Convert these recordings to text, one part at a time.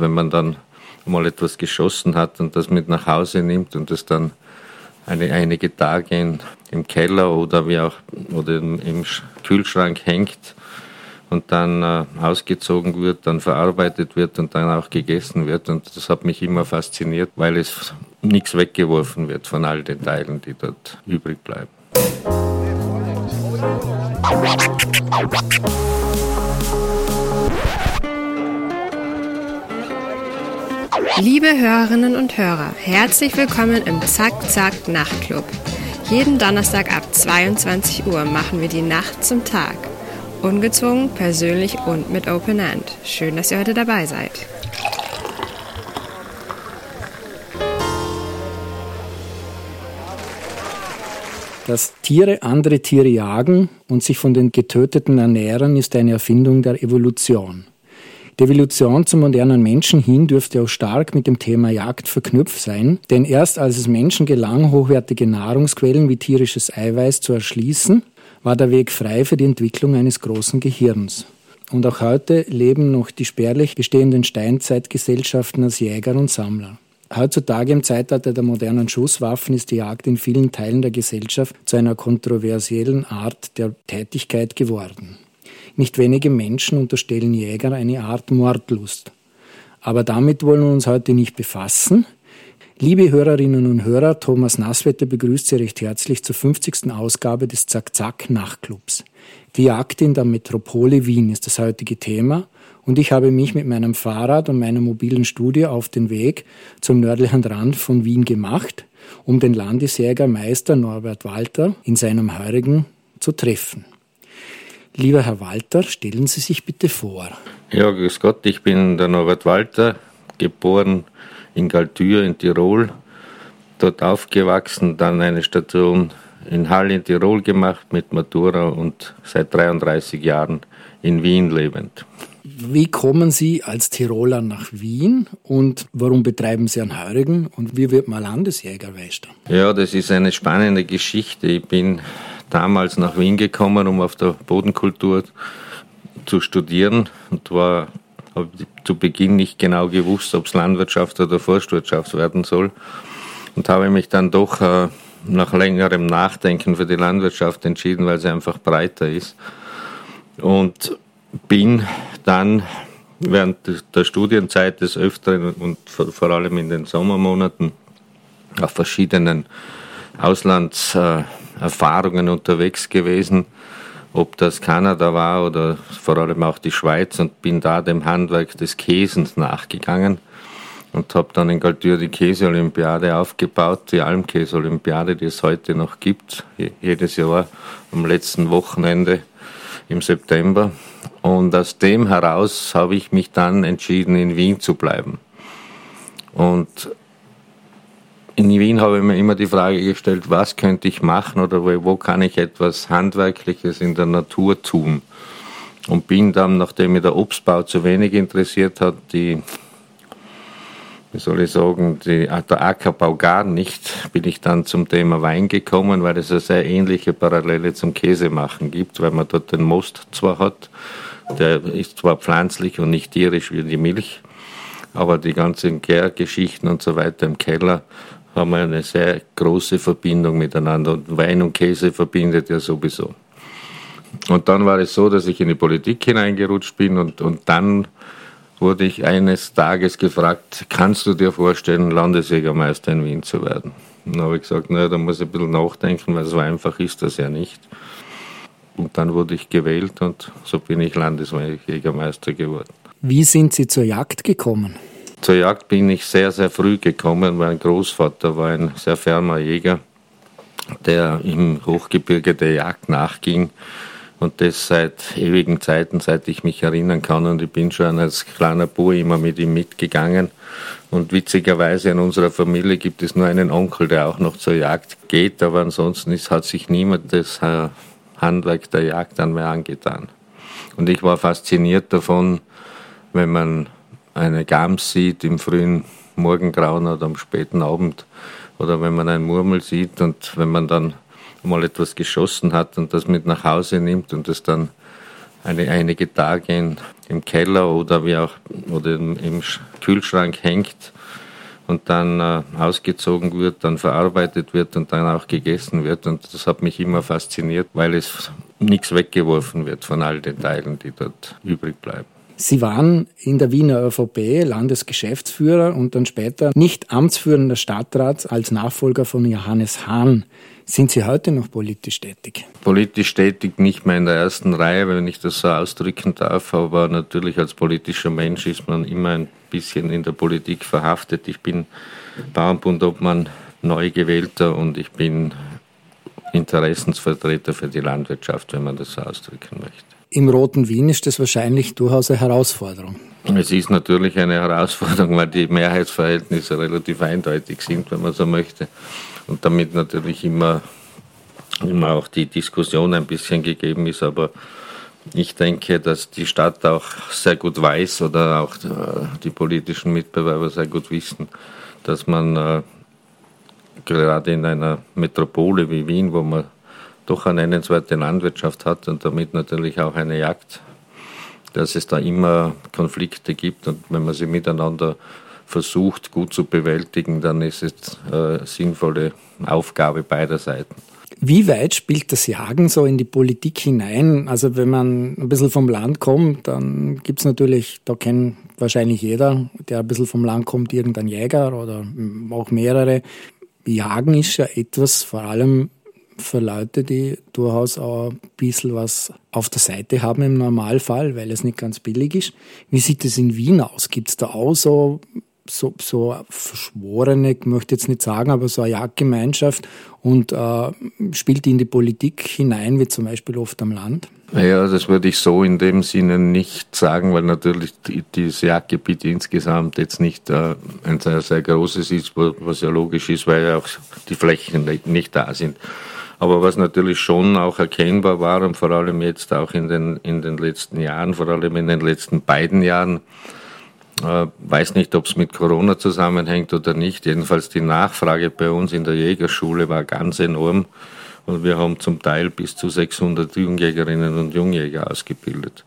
wenn man dann mal etwas geschossen hat und das mit nach Hause nimmt und das dann eine, einige Tage in, im Keller oder wie auch oder im, Kühlschrank hängt und dann äh, ausgezogen wird, dann verarbeitet wird und dann auch gegessen wird. Und das hat mich immer fasziniert, weil es nichts weggeworfen wird von all den Teilen, die dort übrig bleiben. Liebe Hörerinnen und Hörer, herzlich willkommen im Zack Zack Nachtclub. Jeden Donnerstag ab 22 Uhr machen wir die Nacht zum Tag. Ungezwungen, persönlich und mit Open End. Schön, dass ihr heute dabei seid. Dass Tiere andere Tiere jagen und sich von den Getöteten ernähren, ist eine Erfindung der Evolution. Die Evolution zum modernen Menschen hin dürfte auch stark mit dem Thema Jagd verknüpft sein, denn erst als es Menschen gelang, hochwertige Nahrungsquellen wie tierisches Eiweiß zu erschließen, war der Weg frei für die Entwicklung eines großen Gehirns. Und auch heute leben noch die spärlich bestehenden Steinzeitgesellschaften als Jäger und Sammler. Heutzutage im Zeitalter der modernen Schusswaffen ist die Jagd in vielen Teilen der Gesellschaft zu einer kontroversiellen Art der Tätigkeit geworden. Nicht wenige Menschen unterstellen Jägern eine Art Mordlust. Aber damit wollen wir uns heute nicht befassen. Liebe Hörerinnen und Hörer, Thomas Nasswetter begrüßt Sie recht herzlich zur 50. Ausgabe des Zack-Zack Nachtclubs. Die Jagd in der Metropole Wien ist das heutige Thema und ich habe mich mit meinem Fahrrad und meiner mobilen Studie auf den Weg zum nördlichen Rand von Wien gemacht, um den Landesjägermeister Norbert Walter in seinem Heurigen zu treffen. Lieber Herr Walter, stellen Sie sich bitte vor. Ja, grüß Gott, ich bin der Norbert Walter, geboren in Galtür in Tirol, dort aufgewachsen, dann eine Station in Hall in Tirol gemacht mit Matura und seit 33 Jahren in Wien lebend. Wie kommen Sie als Tiroler nach Wien und warum betreiben Sie einen Heurigen und wie wird man Landesjägermeister? Ja, das ist eine spannende Geschichte. Ich bin damals nach Wien gekommen, um auf der Bodenkultur zu studieren und war zu Beginn nicht genau gewusst, ob es Landwirtschaft oder Forstwirtschaft werden soll. Und habe mich dann doch äh, nach längerem Nachdenken für die Landwirtschaft entschieden, weil sie einfach breiter ist. Und bin dann während der Studienzeit des Öfteren und vor allem in den Sommermonaten auf verschiedenen Auslands äh, Erfahrungen unterwegs gewesen, ob das Kanada war oder vor allem auch die Schweiz und bin da dem Handwerk des Käsens nachgegangen und habe dann in Galtür die Käseolympiade aufgebaut, die Almkäseolympiade, die es heute noch gibt, jedes Jahr am letzten Wochenende im September. Und aus dem heraus habe ich mich dann entschieden, in Wien zu bleiben. Und in Wien habe ich mir immer die Frage gestellt, was könnte ich machen oder wo, kann ich etwas Handwerkliches in der Natur tun? Und bin dann, nachdem mir der Obstbau zu wenig interessiert hat, die, wie soll ich sagen, die, der Ackerbau gar nicht, bin ich dann zum Thema Wein gekommen, weil es eine sehr ähnliche Parallele zum Käsemachen gibt, weil man dort den Most zwar hat, der ist zwar pflanzlich und nicht tierisch wie die Milch, aber die ganzen Gärgeschichten und so weiter im Keller haben wir eine sehr große Verbindung miteinander. Und Wein und Käse verbindet ja sowieso. Und dann war es so, dass ich in die Politik hineingerutscht bin und, und dann wurde ich eines Tages gefragt, kannst du dir vorstellen, Landesjägermeister in Wien zu werden? Dann habe ich gesagt, naja, da muss ich ein bisschen nachdenken, weil so einfach ist das ja nicht. Und dann wurde ich gewählt und so bin ich Landesjägermeister geworden. Wie sind Sie zur Jagd gekommen? Zur Jagd bin ich sehr, sehr früh gekommen. Mein Großvater war ein sehr ferner Jäger, der im Hochgebirge der Jagd nachging. Und das seit ewigen Zeiten, seit ich mich erinnern kann. Und ich bin schon als kleiner Bub immer mit ihm mitgegangen. Und witzigerweise in unserer Familie gibt es nur einen Onkel, der auch noch zur Jagd geht. Aber ansonsten ist, hat sich niemand das äh, Handwerk der Jagd an mir angetan. Und ich war fasziniert davon, wenn man eine Gams sieht im frühen Morgengrauen oder am späten Abend oder wenn man ein Murmel sieht und wenn man dann mal etwas geschossen hat und das mit nach Hause nimmt und das dann eine, einige Tage in, im Keller oder wie auch oder im Kühlschrank hängt und dann äh, ausgezogen wird, dann verarbeitet wird und dann auch gegessen wird. Und das hat mich immer fasziniert, weil es nichts weggeworfen wird von all den Teilen, die dort übrig bleiben. Sie waren in der Wiener ÖVP Landesgeschäftsführer und dann später nicht amtsführender Stadtrat als Nachfolger von Johannes Hahn. Sind Sie heute noch politisch tätig? Politisch tätig nicht mehr in der ersten Reihe, wenn ich das so ausdrücken darf, aber natürlich als politischer Mensch ist man immer ein bisschen in der Politik verhaftet. Ich bin Bauernbundobmann, neu gewählter und ich bin Interessensvertreter für die Landwirtschaft, wenn man das so ausdrücken möchte. Im Roten Wien ist das wahrscheinlich durchaus eine Herausforderung. Es ist natürlich eine Herausforderung, weil die Mehrheitsverhältnisse relativ eindeutig sind, wenn man so möchte. Und damit natürlich immer, immer auch die Diskussion ein bisschen gegeben ist. Aber ich denke, dass die Stadt auch sehr gut weiß oder auch äh, die politischen Mitbewerber sehr gut wissen, dass man äh, gerade in einer Metropole wie Wien, wo man doch eine nennenswerte Landwirtschaft hat und damit natürlich auch eine Jagd, dass es da immer Konflikte gibt und wenn man sie miteinander versucht gut zu bewältigen, dann ist es eine sinnvolle Aufgabe beider Seiten. Wie weit spielt das Jagen so in die Politik hinein? Also wenn man ein bisschen vom Land kommt, dann gibt es natürlich, da kennt wahrscheinlich jeder, der ein bisschen vom Land kommt, irgendein Jäger oder auch mehrere. Jagen ist ja etwas, vor allem für Leute, die durchaus auch ein bisschen was auf der Seite haben im Normalfall, weil es nicht ganz billig ist. Wie sieht es in Wien aus? Gibt es da auch so, so, so verschworene, ich möchte jetzt nicht sagen, aber so eine Jagdgemeinschaft und äh, spielt die in die Politik hinein, wie zum Beispiel oft am Land? Ja, das würde ich so in dem Sinne nicht sagen, weil natürlich dieses Jagdgebiet insgesamt jetzt nicht äh, ein sehr, sehr großes ist, was ja logisch ist, weil ja auch die Flächen nicht da sind. Aber was natürlich schon auch erkennbar war und vor allem jetzt auch in den, in den letzten Jahren, vor allem in den letzten beiden Jahren, äh, weiß nicht, ob es mit Corona zusammenhängt oder nicht. Jedenfalls die Nachfrage bei uns in der Jägerschule war ganz enorm. Und wir haben zum Teil bis zu 600 Jungjägerinnen und Jungjäger ausgebildet.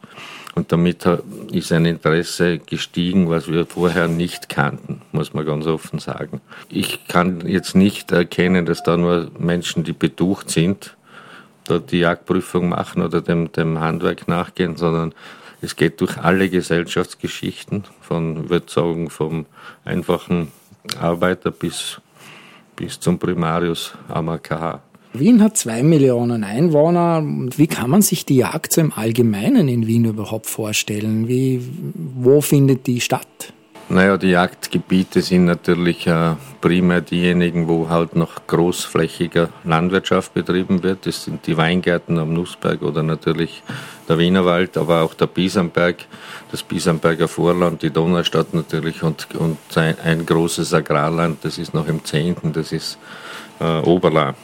Und damit ist ein Interesse gestiegen, was wir vorher nicht kannten, muss man ganz offen sagen. Ich kann jetzt nicht erkennen, dass da nur Menschen, die betucht sind, dort die Jagdprüfung machen oder dem, dem Handwerk nachgehen, sondern es geht durch alle Gesellschaftsgeschichten, von, würde sagen, vom einfachen Arbeiter bis, bis zum Primarius am AKH. Wien hat zwei Millionen Einwohner. Wie kann man sich die Jagd im Allgemeinen in Wien überhaupt vorstellen? Wie, wo findet die statt? Naja, die Jagdgebiete sind natürlich äh, primär diejenigen, wo halt noch großflächiger Landwirtschaft betrieben wird. Das sind die Weingärten am Nussberg oder natürlich der Wienerwald, aber auch der Biesenberg, das Biesenberger Vorland, die Donaustadt natürlich und, und ein, ein großes Agrarland, das ist noch im 10., das ist äh, Oberla.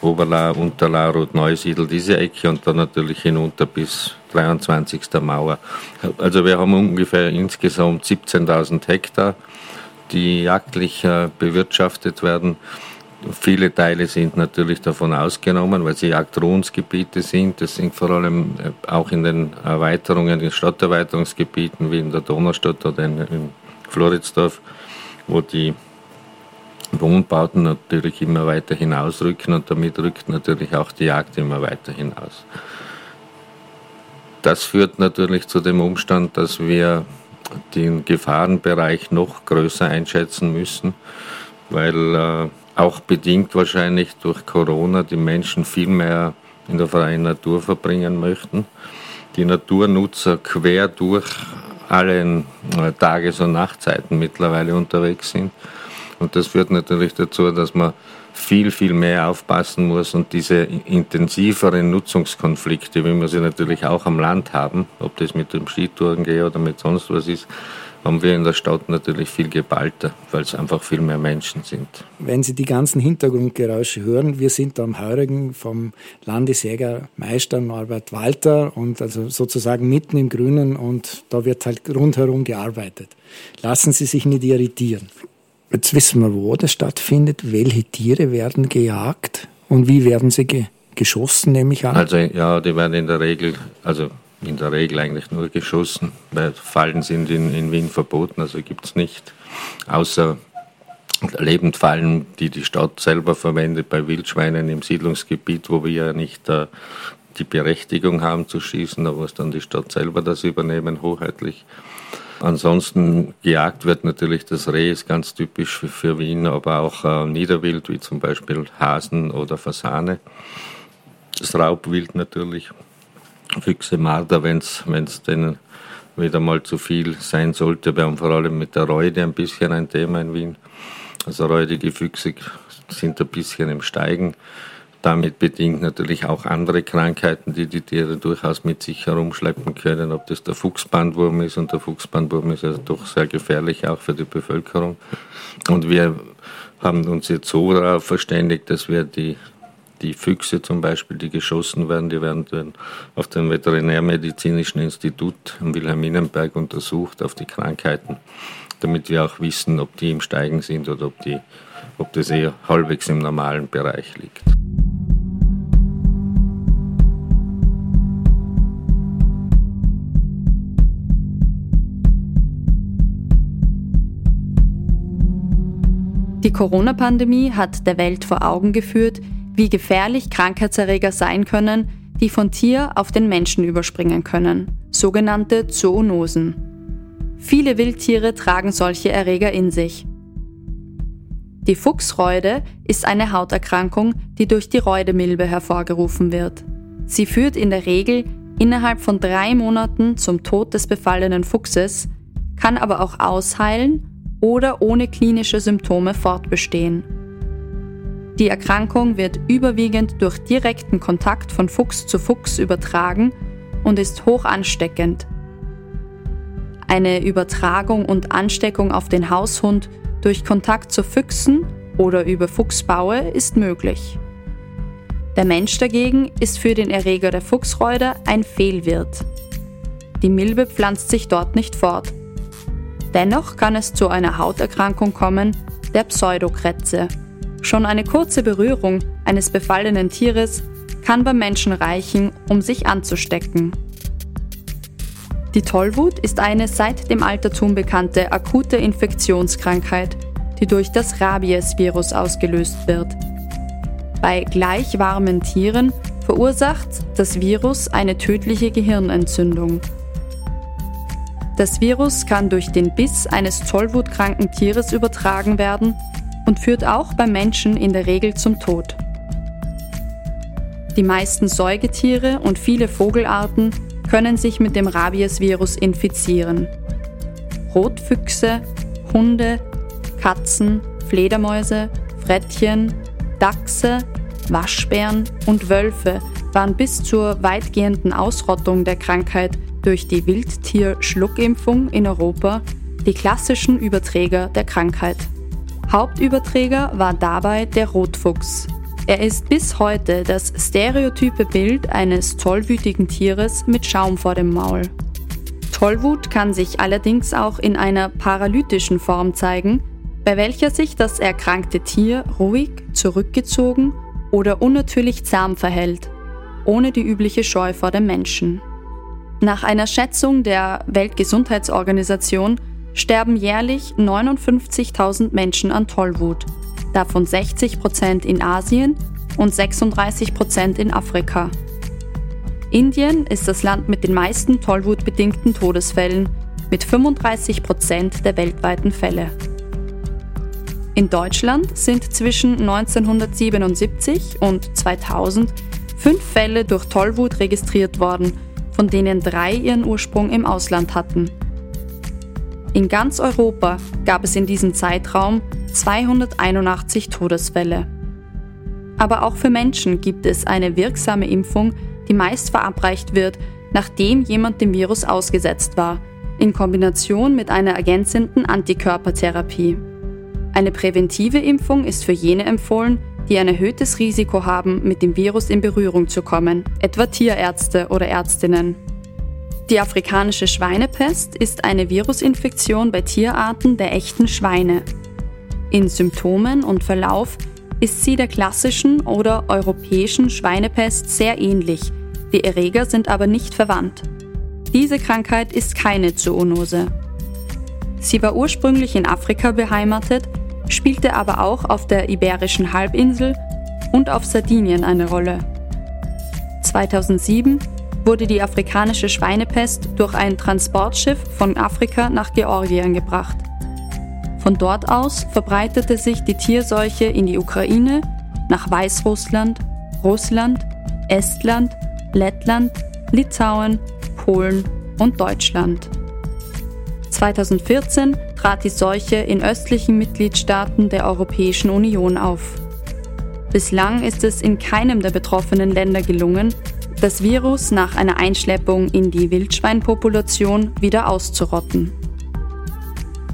Oberla, Unterla, Rot-Neusiedl, diese Ecke und dann natürlich hinunter bis 23. Mauer. Also wir haben ungefähr insgesamt 17.000 Hektar, die jagdlich äh, bewirtschaftet werden. Viele Teile sind natürlich davon ausgenommen, weil sie Jagdruhensgebiete sind. Das sind vor allem äh, auch in den Erweiterungen, in Stadterweiterungsgebieten wie in der Donaustadt oder in, in Floridsdorf, wo die Wohnbauten natürlich immer weiter hinausrücken und damit rückt natürlich auch die Jagd immer weiter hinaus. Das führt natürlich zu dem Umstand, dass wir den Gefahrenbereich noch größer einschätzen müssen, weil äh, auch bedingt wahrscheinlich durch Corona die Menschen viel mehr in der freien Natur verbringen möchten. Die Naturnutzer quer durch alle äh, Tages- und Nachtzeiten mittlerweile unterwegs sind. Und das führt natürlich dazu, dass man viel, viel mehr aufpassen muss und diese intensiveren Nutzungskonflikte, wie wir sie natürlich auch am Land haben, ob das mit dem Skitouren geht oder mit sonst was ist, haben wir in der Stadt natürlich viel geballter, weil es einfach viel mehr Menschen sind. Wenn Sie die ganzen Hintergrundgeräusche hören, wir sind am Heurigen vom Landesjägermeister Norbert Walter und also sozusagen mitten im Grünen und da wird halt rundherum gearbeitet. Lassen Sie sich nicht irritieren. Jetzt wissen wir, wo das stattfindet, welche Tiere werden gejagt und wie werden sie ge geschossen, nehme ich an. Also ja, die werden in der Regel, also in der Regel eigentlich nur geschossen, weil Fallen sind in, in Wien verboten, also gibt es nicht. Außer Lebendfallen, die die Stadt selber verwendet bei Wildschweinen im Siedlungsgebiet, wo wir ja nicht äh, die Berechtigung haben zu schießen, da muss dann die Stadt selber das übernehmen, hoheitlich. Ansonsten gejagt wird natürlich das Reh, ist ganz typisch für, Wien, aber auch äh, Niederwild, wie zum Beispiel Hasen oder Fasane. Das Raubwild natürlich, Füchse, Marder, wenn es denen wieder mal zu viel sein sollte. Wir haben vor allem mit der Reude ein bisschen ein Thema in Wien. Also räudige Füchse sind ein bisschen im Steigen. Damit bedingt natürlich auch andere Krankheiten, die die Tiere durchaus mit sich herumschleppen können, ob das der Fuchsbandwurm ist. Und der Fuchsbandwurm ist ja doch sehr gefährlich auch für die Bevölkerung. Und wir haben uns jetzt so darauf verständigt, dass wir die, die Füchse zum Beispiel, die geschossen werden, die werden auf dem Veterinärmedizinischen Institut am Wilhelminenberg untersucht auf die Krankheiten, damit wir auch wissen, ob die im Steigen sind oder ob, die, ob das eher halbwegs im normalen Bereich liegt. Die Corona-Pandemie hat der Welt vor Augen geführt, wie gefährlich Krankheitserreger sein können, die von Tier auf den Menschen überspringen können, sogenannte Zoonosen. Viele Wildtiere tragen solche Erreger in sich. Die Fuchsreude ist eine Hauterkrankung, die durch die Reudemilbe hervorgerufen wird. Sie führt in der Regel innerhalb von drei Monaten zum Tod des befallenen Fuchses, kann aber auch ausheilen oder ohne klinische Symptome fortbestehen. Die Erkrankung wird überwiegend durch direkten Kontakt von Fuchs zu Fuchs übertragen und ist hoch ansteckend. Eine Übertragung und Ansteckung auf den Haushund durch Kontakt zu Füchsen oder über Fuchsbaue ist möglich. Der Mensch dagegen ist für den Erreger der Fuchsreude ein Fehlwirt. Die Milbe pflanzt sich dort nicht fort Dennoch kann es zu einer Hauterkrankung kommen, der Pseudokrätze. Schon eine kurze Berührung eines befallenen Tieres kann beim Menschen reichen, um sich anzustecken. Die Tollwut ist eine seit dem Altertum bekannte akute Infektionskrankheit, die durch das Rabies-Virus ausgelöst wird. Bei gleich warmen Tieren verursacht das Virus eine tödliche Gehirnentzündung. Das Virus kann durch den Biss eines tollwutkranken Tieres übertragen werden und führt auch beim Menschen in der Regel zum Tod. Die meisten Säugetiere und viele Vogelarten können sich mit dem Rabiesvirus infizieren. Rotfüchse, Hunde, Katzen, Fledermäuse, Frettchen, Dachse, Waschbären und Wölfe waren bis zur weitgehenden Ausrottung der Krankheit durch die Wildtier-Schluckimpfung in Europa die klassischen Überträger der Krankheit. Hauptüberträger war dabei der Rotfuchs. Er ist bis heute das stereotype Bild eines tollwütigen Tieres mit Schaum vor dem Maul. Tollwut kann sich allerdings auch in einer paralytischen Form zeigen, bei welcher sich das erkrankte Tier ruhig, zurückgezogen oder unnatürlich zahm verhält, ohne die übliche Scheu vor dem Menschen. Nach einer Schätzung der Weltgesundheitsorganisation sterben jährlich 59.000 Menschen an Tollwut, davon 60 Prozent in Asien und 36 Prozent in Afrika. Indien ist das Land mit den meisten Tollwutbedingten Todesfällen mit 35 Prozent der weltweiten Fälle. In Deutschland sind zwischen 1977 und 2000 fünf Fälle durch Tollwut registriert worden von denen drei ihren Ursprung im Ausland hatten. In ganz Europa gab es in diesem Zeitraum 281 Todesfälle. Aber auch für Menschen gibt es eine wirksame Impfung, die meist verabreicht wird, nachdem jemand dem Virus ausgesetzt war, in Kombination mit einer ergänzenden Antikörpertherapie. Eine präventive Impfung ist für jene empfohlen, die ein erhöhtes Risiko haben, mit dem Virus in Berührung zu kommen, etwa Tierärzte oder Ärztinnen. Die afrikanische Schweinepest ist eine Virusinfektion bei Tierarten der echten Schweine. In Symptomen und Verlauf ist sie der klassischen oder europäischen Schweinepest sehr ähnlich, die Erreger sind aber nicht verwandt. Diese Krankheit ist keine Zoonose. Sie war ursprünglich in Afrika beheimatet, spielte aber auch auf der Iberischen Halbinsel und auf Sardinien eine Rolle. 2007 wurde die afrikanische Schweinepest durch ein Transportschiff von Afrika nach Georgien gebracht. Von dort aus verbreitete sich die Tierseuche in die Ukraine, nach Weißrussland, Russland, Estland, Lettland, Litauen, Polen und Deutschland. 2014 trat die Seuche in östlichen Mitgliedstaaten der Europäischen Union auf. Bislang ist es in keinem der betroffenen Länder gelungen, das Virus nach einer Einschleppung in die Wildschweinpopulation wieder auszurotten.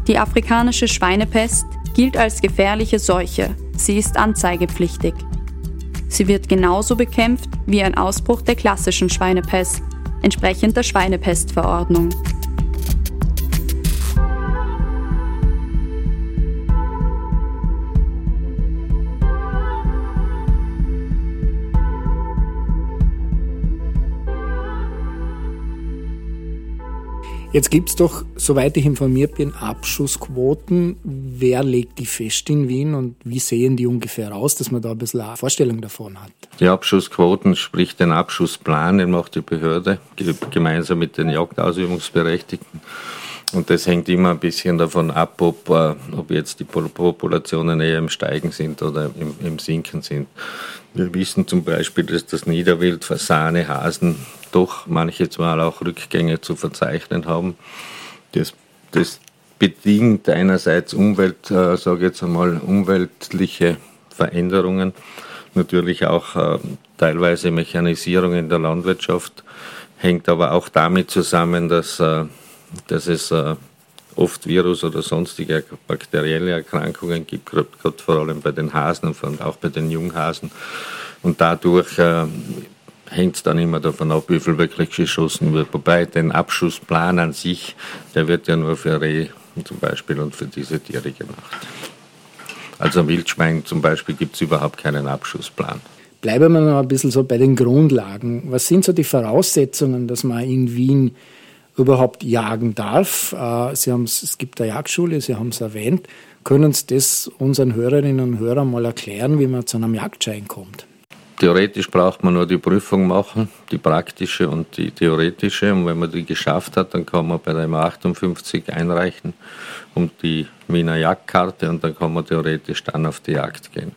Die afrikanische Schweinepest gilt als gefährliche Seuche. Sie ist anzeigepflichtig. Sie wird genauso bekämpft wie ein Ausbruch der klassischen Schweinepest, entsprechend der Schweinepestverordnung. Jetzt gibt es doch, soweit ich informiert bin, Abschussquoten. Wer legt die fest in Wien und wie sehen die ungefähr aus, dass man da ein bisschen eine Vorstellung davon hat? Die Abschussquoten, sprich den Abschussplan, den macht die Behörde gemeinsam mit den Jagdausübungsberechtigten. Und das hängt immer ein bisschen davon ab, ob, äh, ob jetzt die Populationen eher im Steigen sind oder im, im Sinken sind. Wir wissen zum Beispiel, dass das Niederwild, Fasane, Hasen doch manches Mal auch Rückgänge zu verzeichnen haben. Das, das bedingt einerseits Umwelt, äh, sage jetzt einmal, umweltliche Veränderungen, natürlich auch äh, teilweise Mechanisierung in der Landwirtschaft, hängt aber auch damit zusammen, dass, äh, dass es äh, oft Virus- oder sonstige bakterielle Erkrankungen gibt, gerade vor allem bei den Hasen und auch bei den Junghasen. Und dadurch äh, hängt es dann immer davon ab, wie viel wirklich geschossen wird. Wobei den Abschussplan an sich, der wird ja nur für Reh zum Beispiel und für diese Tiere gemacht. Also Wildschwein zum Beispiel gibt es überhaupt keinen Abschussplan. Bleiben wir noch ein bisschen so bei den Grundlagen. Was sind so die Voraussetzungen, dass man in Wien überhaupt jagen darf? Äh, Sie haben es gibt eine Jagdschule, Sie haben es erwähnt. Können Sie das unseren Hörerinnen und Hörern mal erklären, wie man zu einem Jagdschein kommt? Theoretisch braucht man nur die Prüfung machen, die praktische und die theoretische. Und wenn man die geschafft hat, dann kann man bei der M58 einreichen um die Wiener Jagdkarte und dann kann man theoretisch dann auf die Jagd gehen.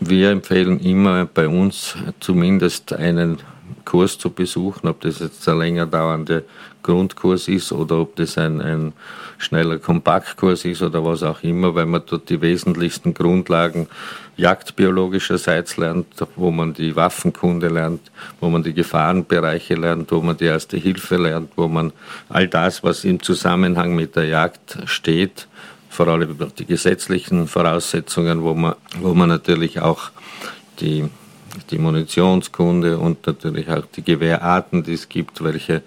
Wir empfehlen immer bei uns zumindest einen Kurs zu besuchen, ob das jetzt ein länger dauernder Grundkurs ist oder ob das ein, ein schneller Kompaktkurs ist oder was auch immer, weil man dort die wesentlichsten Grundlagen jagdbiologischerseits lernt, wo man die Waffenkunde lernt, wo man die Gefahrenbereiche lernt, wo man die erste Hilfe lernt, wo man all das, was im Zusammenhang mit der Jagd steht, vor allem die gesetzlichen Voraussetzungen, wo man, wo man natürlich auch die die Munitionskunde und natürlich auch die Gewehrarten, die es gibt, welche,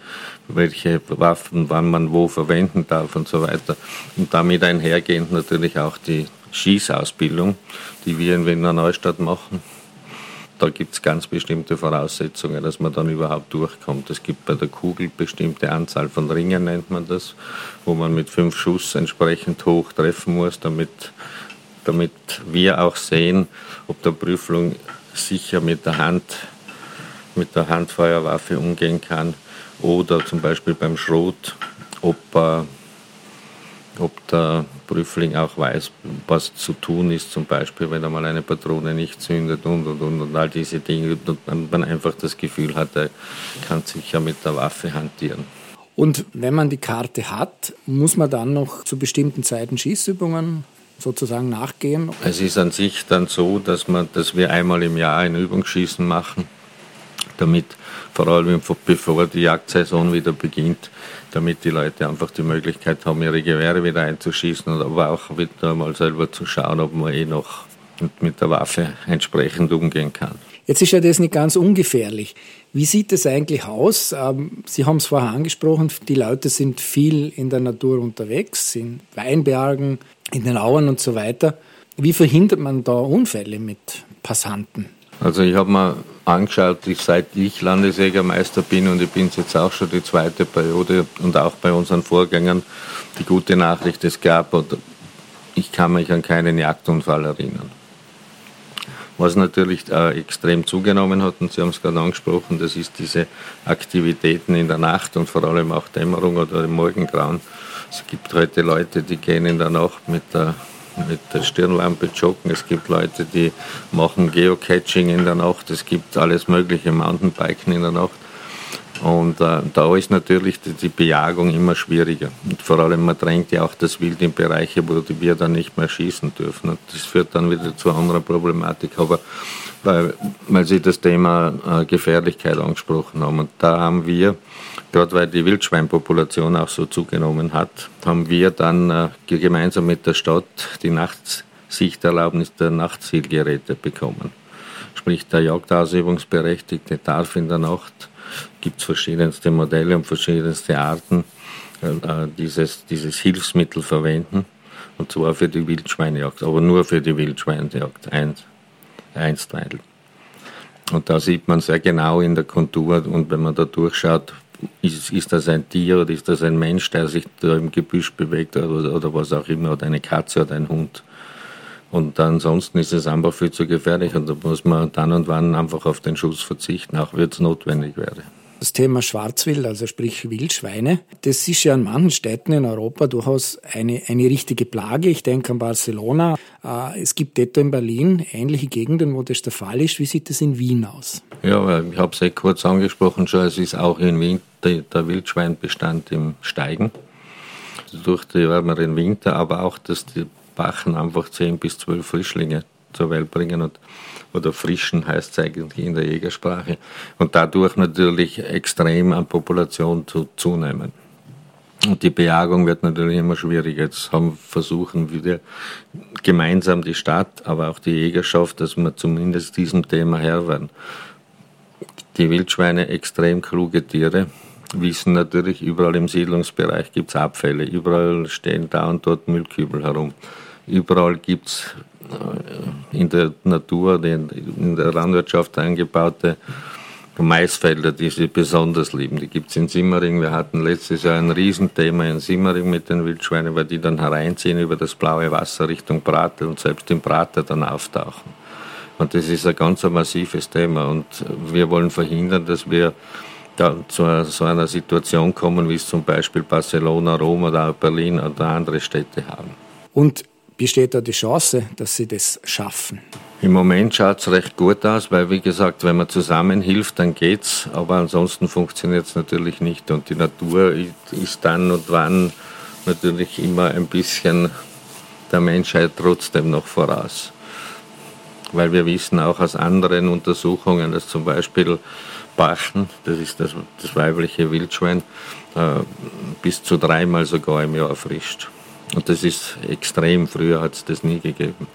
welche Waffen, wann man wo verwenden darf und so weiter. Und damit einhergehend natürlich auch die Schießausbildung, die wir in Wiener Neustadt machen. Da gibt es ganz bestimmte Voraussetzungen, dass man dann überhaupt durchkommt. Es gibt bei der Kugel bestimmte Anzahl von Ringen, nennt man das, wo man mit fünf Schuss entsprechend hoch treffen muss, damit, damit wir auch sehen, ob der Prüfling sicher mit der Hand, mit der Handfeuerwaffe umgehen kann. Oder zum Beispiel beim Schrot, ob, äh, ob der Prüfling auch weiß, was zu tun ist, zum Beispiel, wenn er mal eine Patrone nicht zündet und und und, und all diese Dinge. Und man einfach das Gefühl hat, er kann sicher mit der Waffe hantieren. Und wenn man die Karte hat, muss man dann noch zu bestimmten Zeiten Schießübungen sozusagen nachgehen? Es ist an sich dann so, dass, man, dass wir einmal im Jahr ein Übungsschießen machen, damit vor allem bevor die Jagdsaison wieder beginnt, damit die Leute einfach die Möglichkeit haben, ihre Gewehre wieder einzuschießen, aber auch wieder mal selber zu schauen, ob man eh noch mit der Waffe entsprechend umgehen kann. Jetzt ist ja das nicht ganz ungefährlich. Wie sieht es eigentlich aus? Ähm, Sie haben es vorher angesprochen, die Leute sind viel in der Natur unterwegs, in Weinbergen, in den Auen und so weiter. Wie verhindert man da Unfälle mit Passanten? Also ich habe mir angeschaut, seit ich Landesjägermeister bin und ich bin es jetzt auch schon die zweite Periode und auch bei unseren Vorgängern die gute Nachricht, es gab, ich kann mich an keinen Jagdunfall erinnern. Was natürlich äh, extrem zugenommen hat, und Sie haben es gerade angesprochen, das ist diese Aktivitäten in der Nacht und vor allem auch Dämmerung oder im Morgengrauen. Es gibt heute Leute, die gehen in der Nacht mit der, mit der Stirnlampe joggen. Es gibt Leute, die machen Geocaching in der Nacht. Es gibt alles mögliche, Mountainbiken in der Nacht. Und äh, da ist natürlich die, die, Bejagung immer schwieriger. Und vor allem, man drängt ja auch das Wild in Bereiche, wo wir dann nicht mehr schießen dürfen. Und das führt dann wieder zu anderer Problematik. Aber weil, weil Sie das Thema äh, Gefährlichkeit angesprochen haben. Und da haben wir, gerade weil die Wildschweinpopulation auch so zugenommen hat, haben wir dann äh, gemeinsam mit der Stadt die Nachtsichterlaubnis der Nachtzielgeräte bekommen. Sprich, der Jagdausübungsberechtigte darf in der Nacht gibt es verschiedenste Modelle und verschiedenste Arten, äh, dieses, dieses Hilfsmittel verwenden. Und zwar für die Wildschweinejagd, aber nur für die Wildschweinejagd, einst, einstweilig. Und da sieht man sehr genau in der Kontur und wenn man da durchschaut, ist, ist das ein Tier oder ist das ein Mensch, der sich da im Gebüsch bewegt oder, oder was auch immer, oder eine Katze oder ein Hund. Und ansonsten ist es einfach viel zu gefährlich und da muss man dann und wann einfach auf den Schuss verzichten, auch wenn es notwendig wäre. Das Thema Schwarzwild, also sprich Wildschweine, das ist ja in manchen Städten in Europa durchaus eine, eine richtige Plage. Ich denke an Barcelona. Äh, es gibt etwa in Berlin ähnliche Gegenden, wo das der Fall ist. Wie sieht das in Wien aus? Ja, ich habe es ja kurz angesprochen schon, es ist auch in Wien der, der Wildschweinbestand im Steigen. Durch die wärmeren Winter, aber auch, dass die Bachen einfach 10 bis 12 Frischlinge zur Welt bringen und, oder frischen heißt es eigentlich in der Jägersprache und dadurch natürlich extrem an Population zu, zunehmen. Und die Bejagung wird natürlich immer schwieriger. Jetzt haben versuchen wir gemeinsam die Stadt, aber auch die Jägerschaft, dass wir zumindest diesem Thema Herr werden. Die Wildschweine extrem kluge Tiere, wissen natürlich, überall im Siedlungsbereich gibt es Abfälle, überall stehen da und dort Müllkübel herum. Überall gibt es in der Natur, in der Landwirtschaft eingebaute Maisfelder, die sie besonders lieben. Die gibt es in Simmering. Wir hatten letztes Jahr ein Riesenthema in Simmering mit den Wildschweinen, weil die dann hereinziehen über das blaue Wasser Richtung Prater und selbst im Prater dann auftauchen. Und das ist ein ganz massives Thema. Und wir wollen verhindern, dass wir da zu so einer Situation kommen, wie es zum Beispiel Barcelona, Rom oder Berlin oder andere Städte haben. Und besteht da die Chance, dass sie das schaffen? Im Moment schaut es recht gut aus, weil wie gesagt, wenn man zusammenhilft, dann geht's, aber ansonsten funktioniert es natürlich nicht. Und die Natur ist dann und wann natürlich immer ein bisschen der Menschheit trotzdem noch voraus. Weil wir wissen auch aus anderen Untersuchungen, dass zum Beispiel Bachen, das ist das, das weibliche Wildschwein, äh, bis zu dreimal sogar im Jahr erfrischt. Und das ist extrem. Früher hat es das nie gegeben.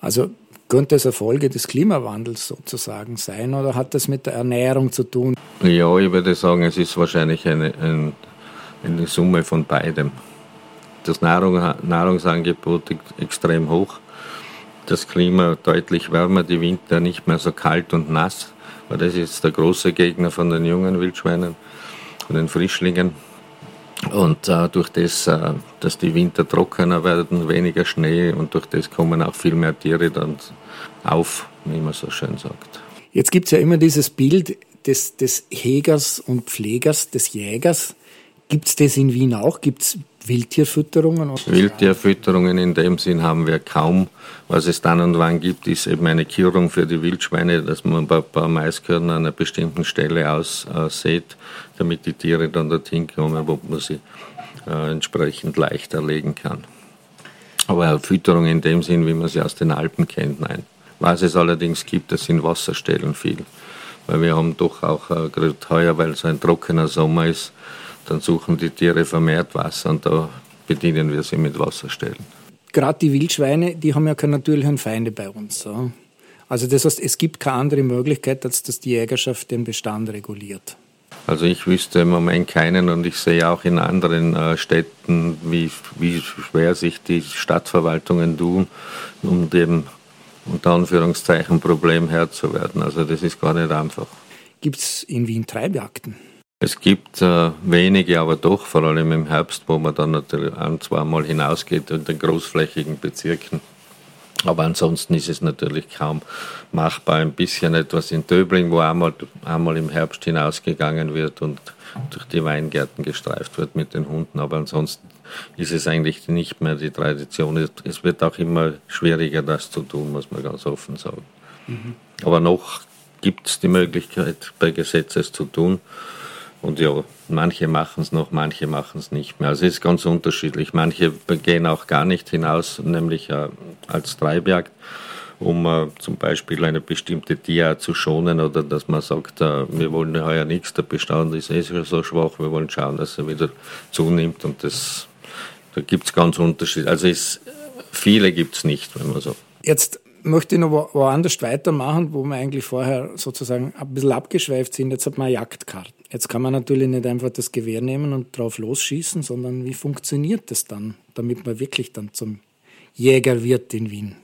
Also könnte es eine Folge des Klimawandels sozusagen sein oder hat das mit der Ernährung zu tun? Ja, ich würde sagen, es ist wahrscheinlich eine, eine, eine Summe von beidem. Das Nahrung, Nahrungsangebot ist extrem hoch, das Klima deutlich wärmer, die Winter nicht mehr so kalt und nass, weil das ist der große Gegner von den jungen Wildschweinen, von den Frischlingen. Und äh, durch das, äh, dass die Winter trockener werden, weniger Schnee und durch das kommen auch viel mehr Tiere dann auf, wie man so schön sagt. Jetzt gibt es ja immer dieses Bild des, des Hegers und Pflegers, des Jägers. Gibt es das in Wien auch? Gibt es Wildtierfütterungen? Wildtierfütterungen in dem Sinn haben wir kaum. Was es dann und wann gibt, ist eben eine Kürung für die Wildschweine, dass man ein paar Maiskörner an einer bestimmten Stelle aussät, damit die Tiere dann dorthin kommen, wo man sie äh, entsprechend leicht erlegen kann. Aber Fütterung in dem Sinn, wie man sie aus den Alpen kennt, nein. Was es allerdings gibt, das sind Wasserstellen viel. Weil wir haben doch auch äh, gerade heuer, weil es ein trockener Sommer ist, dann suchen die Tiere vermehrt Wasser und da bedienen wir sie mit Wasserstellen. Gerade die Wildschweine, die haben ja keine natürlichen Feinde bei uns. Also das heißt, es gibt keine andere Möglichkeit, als dass die Jägerschaft den Bestand reguliert. Also ich wüsste im Moment keinen und ich sehe auch in anderen äh, Städten, wie, wie schwer sich die Stadtverwaltungen tun, um dem unter Anführungszeichen Problem Herr zu werden. Also das ist gar nicht einfach. Gibt es in Wien Treibjagden? Es gibt äh, wenige, aber doch, vor allem im Herbst, wo man dann natürlich ein, zweimal hinausgeht in den großflächigen Bezirken. Aber ansonsten ist es natürlich kaum machbar. Ein bisschen etwas in Döbling, wo einmal, einmal im Herbst hinausgegangen wird und durch die Weingärten gestreift wird mit den Hunden. Aber ansonsten ist es eigentlich nicht mehr die Tradition. Es wird auch immer schwieriger, das zu tun, muss man ganz offen sagen. Mhm. Aber noch gibt es die Möglichkeit, bei Gesetz es zu tun. Und ja, manche machen es noch, manche machen es nicht mehr. Also es ist ganz unterschiedlich. Manche gehen auch gar nicht hinaus, nämlich äh, als Treibjagd, um äh, zum Beispiel eine bestimmte Tierart zu schonen oder dass man sagt, äh, wir wollen heuer nichts, der Bestand ist eh so schwach, wir wollen schauen, dass er wieder zunimmt und das, da gibt es ganz Unterschiede. Also es, viele gibt es nicht, wenn man so. Jetzt möchte ich noch woanders weitermachen, wo wir eigentlich vorher sozusagen ein bisschen abgeschweift sind. Jetzt hat man eine Jagdkarte. Jetzt kann man natürlich nicht einfach das Gewehr nehmen und drauf losschießen, sondern wie funktioniert das dann, damit man wirklich dann zum Jäger wird in Wien?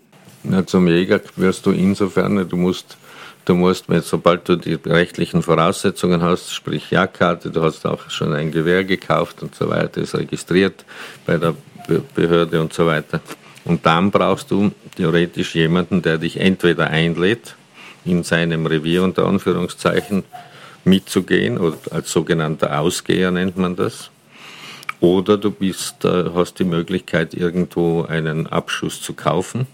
Ja, zum Jäger wirst du insofern, du musst, du musst, sobald du die rechtlichen Voraussetzungen hast, sprich Jagdkarte, du hast auch schon ein Gewehr gekauft und so weiter, ist registriert bei der Behörde und so weiter und dann brauchst du theoretisch jemanden, der dich entweder einlädt, in seinem Revier unter Anführungszeichen mitzugehen, oder als sogenannter Ausgeher nennt man das. Oder du bist, äh, hast die Möglichkeit, irgendwo einen Abschuss zu kaufen.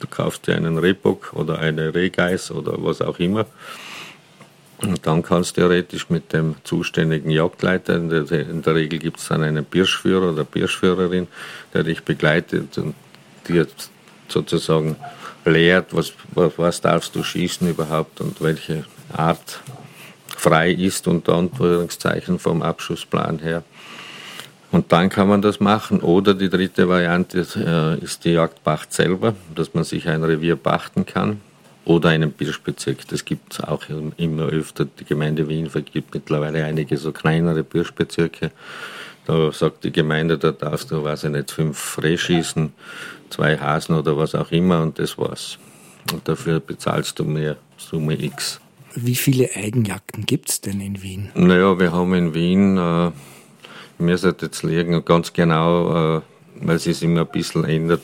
Du kaufst dir einen Rehbock oder eine Rehgeiß oder was auch immer und dann kannst du theoretisch mit dem zuständigen Jagdleiter, in der, in der Regel gibt es dann einen Birschführer oder Birschführerin, der dich begleitet und dir sozusagen lehrt, was, was, darfst du schießen überhaupt und welche Art frei ist, unter Anführungszeichen vom Abschussplan her. Und dann kann man das machen. Oder die dritte Variante ist, äh, ist die Jagdpacht selber, dass man sich ein Revier pachten kann oder einen Birschbezirk. Das gibt es auch immer öfter. Die Gemeinde Wien vergibt mittlerweile einige so kleinere Birschbezirke. Da sagt die Gemeinde, da darfst du, weiß ich nicht, fünf Reh schießen, zwei Hasen oder was auch immer und das war's. Und dafür bezahlst du mehr Summe X. Wie viele Eigenjagden gibt es denn in Wien? Naja, wir haben in Wien, äh, mir sollte jetzt liegen, ganz genau, äh, weil es sich immer ein bisschen ändert,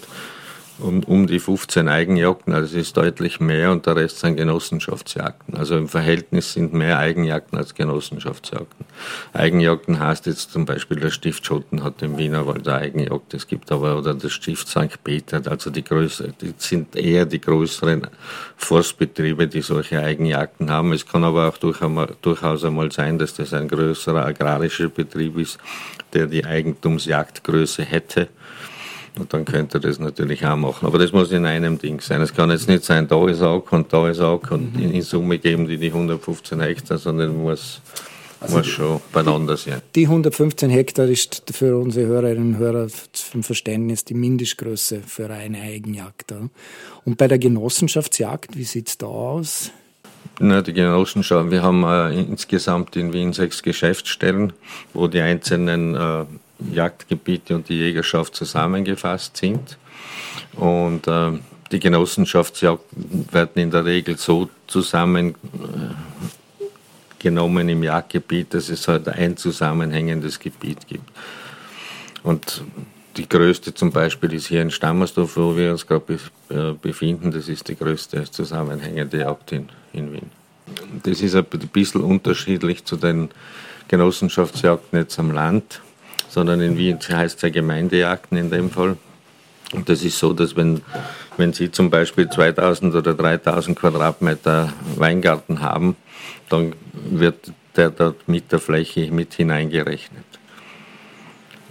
um, um die 15 Eigenjagden, also es ist deutlich mehr und der Rest sind Genossenschaftsjagden. Also im Verhältnis sind mehr Eigenjagden als Genossenschaftsjagden. Eigenjagden heißt jetzt zum Beispiel, der Stift Schotten hat im Wienerwald eine Eigenjagd, es gibt aber, oder der Stift St. Peter, also die größeren, die sind eher die größeren Forstbetriebe, die solche Eigenjagden haben. Es kann aber auch durchaus einmal sein, dass das ein größerer agrarischer Betrieb ist, der die Eigentumsjagdgröße hätte und dann könnte er das natürlich auch machen. Aber das muss in einem Ding sein. Es kann jetzt nicht sein, da ist auch und da ist auch und mhm. in Summe geben die die 115 Hektar, sondern muss, also muss schon beieinander sein. Die 115 Hektar ist für unsere Hörerinnen und Hörer zum Verständnis die Mindestgröße für eine Eigenjagd. Und bei der Genossenschaftsjagd, wie sieht es da aus? Na, die Genossenschaft, wir haben äh, insgesamt in Wien sechs Geschäftsstellen, wo die einzelnen äh, Jagdgebiete und die Jägerschaft zusammengefasst sind. Und äh, die Genossenschaftsjagden werden in der Regel so zusammengenommen im Jagdgebiet, dass es halt ein zusammenhängendes Gebiet gibt. Und die größte zum Beispiel ist hier in Stammersdorf, wo wir uns gerade äh, befinden. Das ist die größte zusammenhängende Jagd in, in Wien. Das ist ein bisschen unterschiedlich zu den Genossenschaftsjagden jetzt am Land sondern in Wien heißt es ja Gemeindejagden in dem Fall. Und das ist so, dass wenn, wenn Sie zum Beispiel 2000 oder 3000 Quadratmeter Weingarten haben, dann wird der dort mit der Fläche mit hineingerechnet.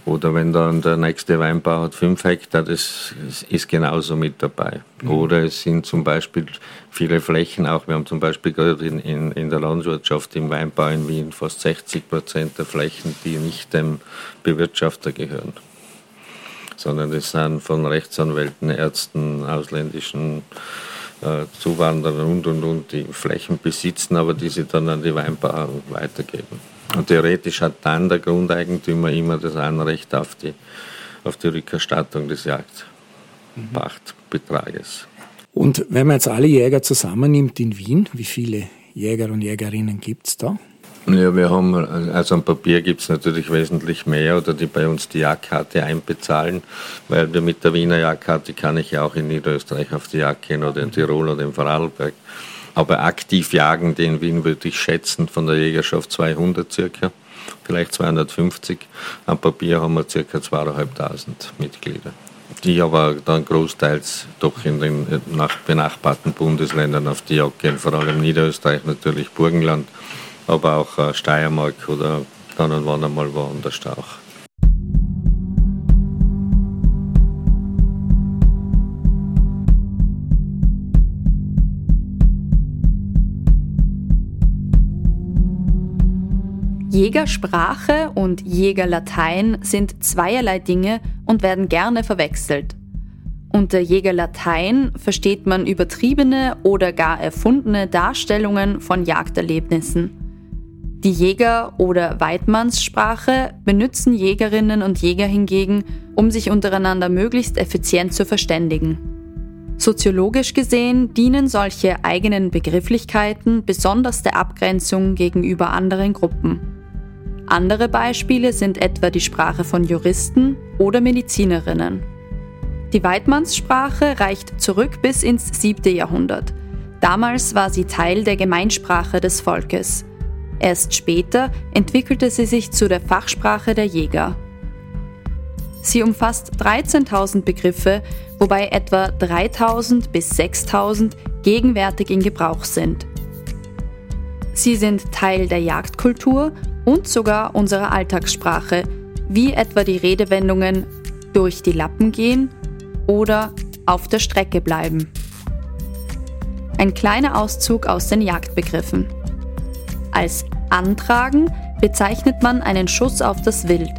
Oder wenn dann der nächste Weinbau hat 5 Hektar, das ist genauso mit dabei. Mhm. Oder es sind zum Beispiel viele Flächen auch, wir haben zum Beispiel gerade in, in, in der Landwirtschaft im Weinbau in Wien fast 60 Prozent der Flächen, die nicht dem Bewirtschafter gehören. Sondern das sind von Rechtsanwälten, Ärzten, ausländischen äh, Zuwanderern und und und, die Flächen besitzen, aber die sie dann an die Weinbauern weitergeben. Und theoretisch hat dann der Grundeigentümer immer das Anrecht auf die, auf die Rückerstattung des Jagdpachtbetrages. Und wenn man jetzt alle Jäger zusammennimmt in Wien, wie viele Jäger und Jägerinnen gibt es da? Ja, wir haben, also am Papier gibt es natürlich wesentlich mehr oder die bei uns die Jagdkarte einbezahlen, weil wir mit der Wiener Jagdkarte kann ich ja auch in Niederösterreich auf die Jagd gehen oder in Tirol oder in Vorarlberg. Aber aktiv jagen, den Wien würde ich schätzen, von der Jägerschaft 200 circa, vielleicht 250. Am Papier haben wir circa 2500 Mitglieder die aber dann großteils doch in den benachbarten Bundesländern auf die Jagd gehen, vor allem Niederösterreich natürlich, Burgenland aber auch äh, Steiermark oder dann und wann einmal woanders auch. Jägersprache und Jägerlatein sind zweierlei Dinge und werden gerne verwechselt. Unter Jägerlatein versteht man übertriebene oder gar erfundene Darstellungen von Jagderlebnissen. Die Jäger- oder Weidmannssprache benutzen Jägerinnen und Jäger hingegen, um sich untereinander möglichst effizient zu verständigen. Soziologisch gesehen dienen solche eigenen Begrifflichkeiten besonders der Abgrenzung gegenüber anderen Gruppen. Andere Beispiele sind etwa die Sprache von Juristen oder Medizinerinnen. Die Weidmannssprache reicht zurück bis ins 7. Jahrhundert. Damals war sie Teil der Gemeinsprache des Volkes. Erst später entwickelte sie sich zu der Fachsprache der Jäger. Sie umfasst 13.000 Begriffe, wobei etwa 3.000 bis 6.000 gegenwärtig in Gebrauch sind. Sie sind Teil der Jagdkultur und sogar unserer Alltagssprache, wie etwa die Redewendungen durch die Lappen gehen oder auf der Strecke bleiben. Ein kleiner Auszug aus den Jagdbegriffen. Als Antragen bezeichnet man einen Schuss auf das Wild.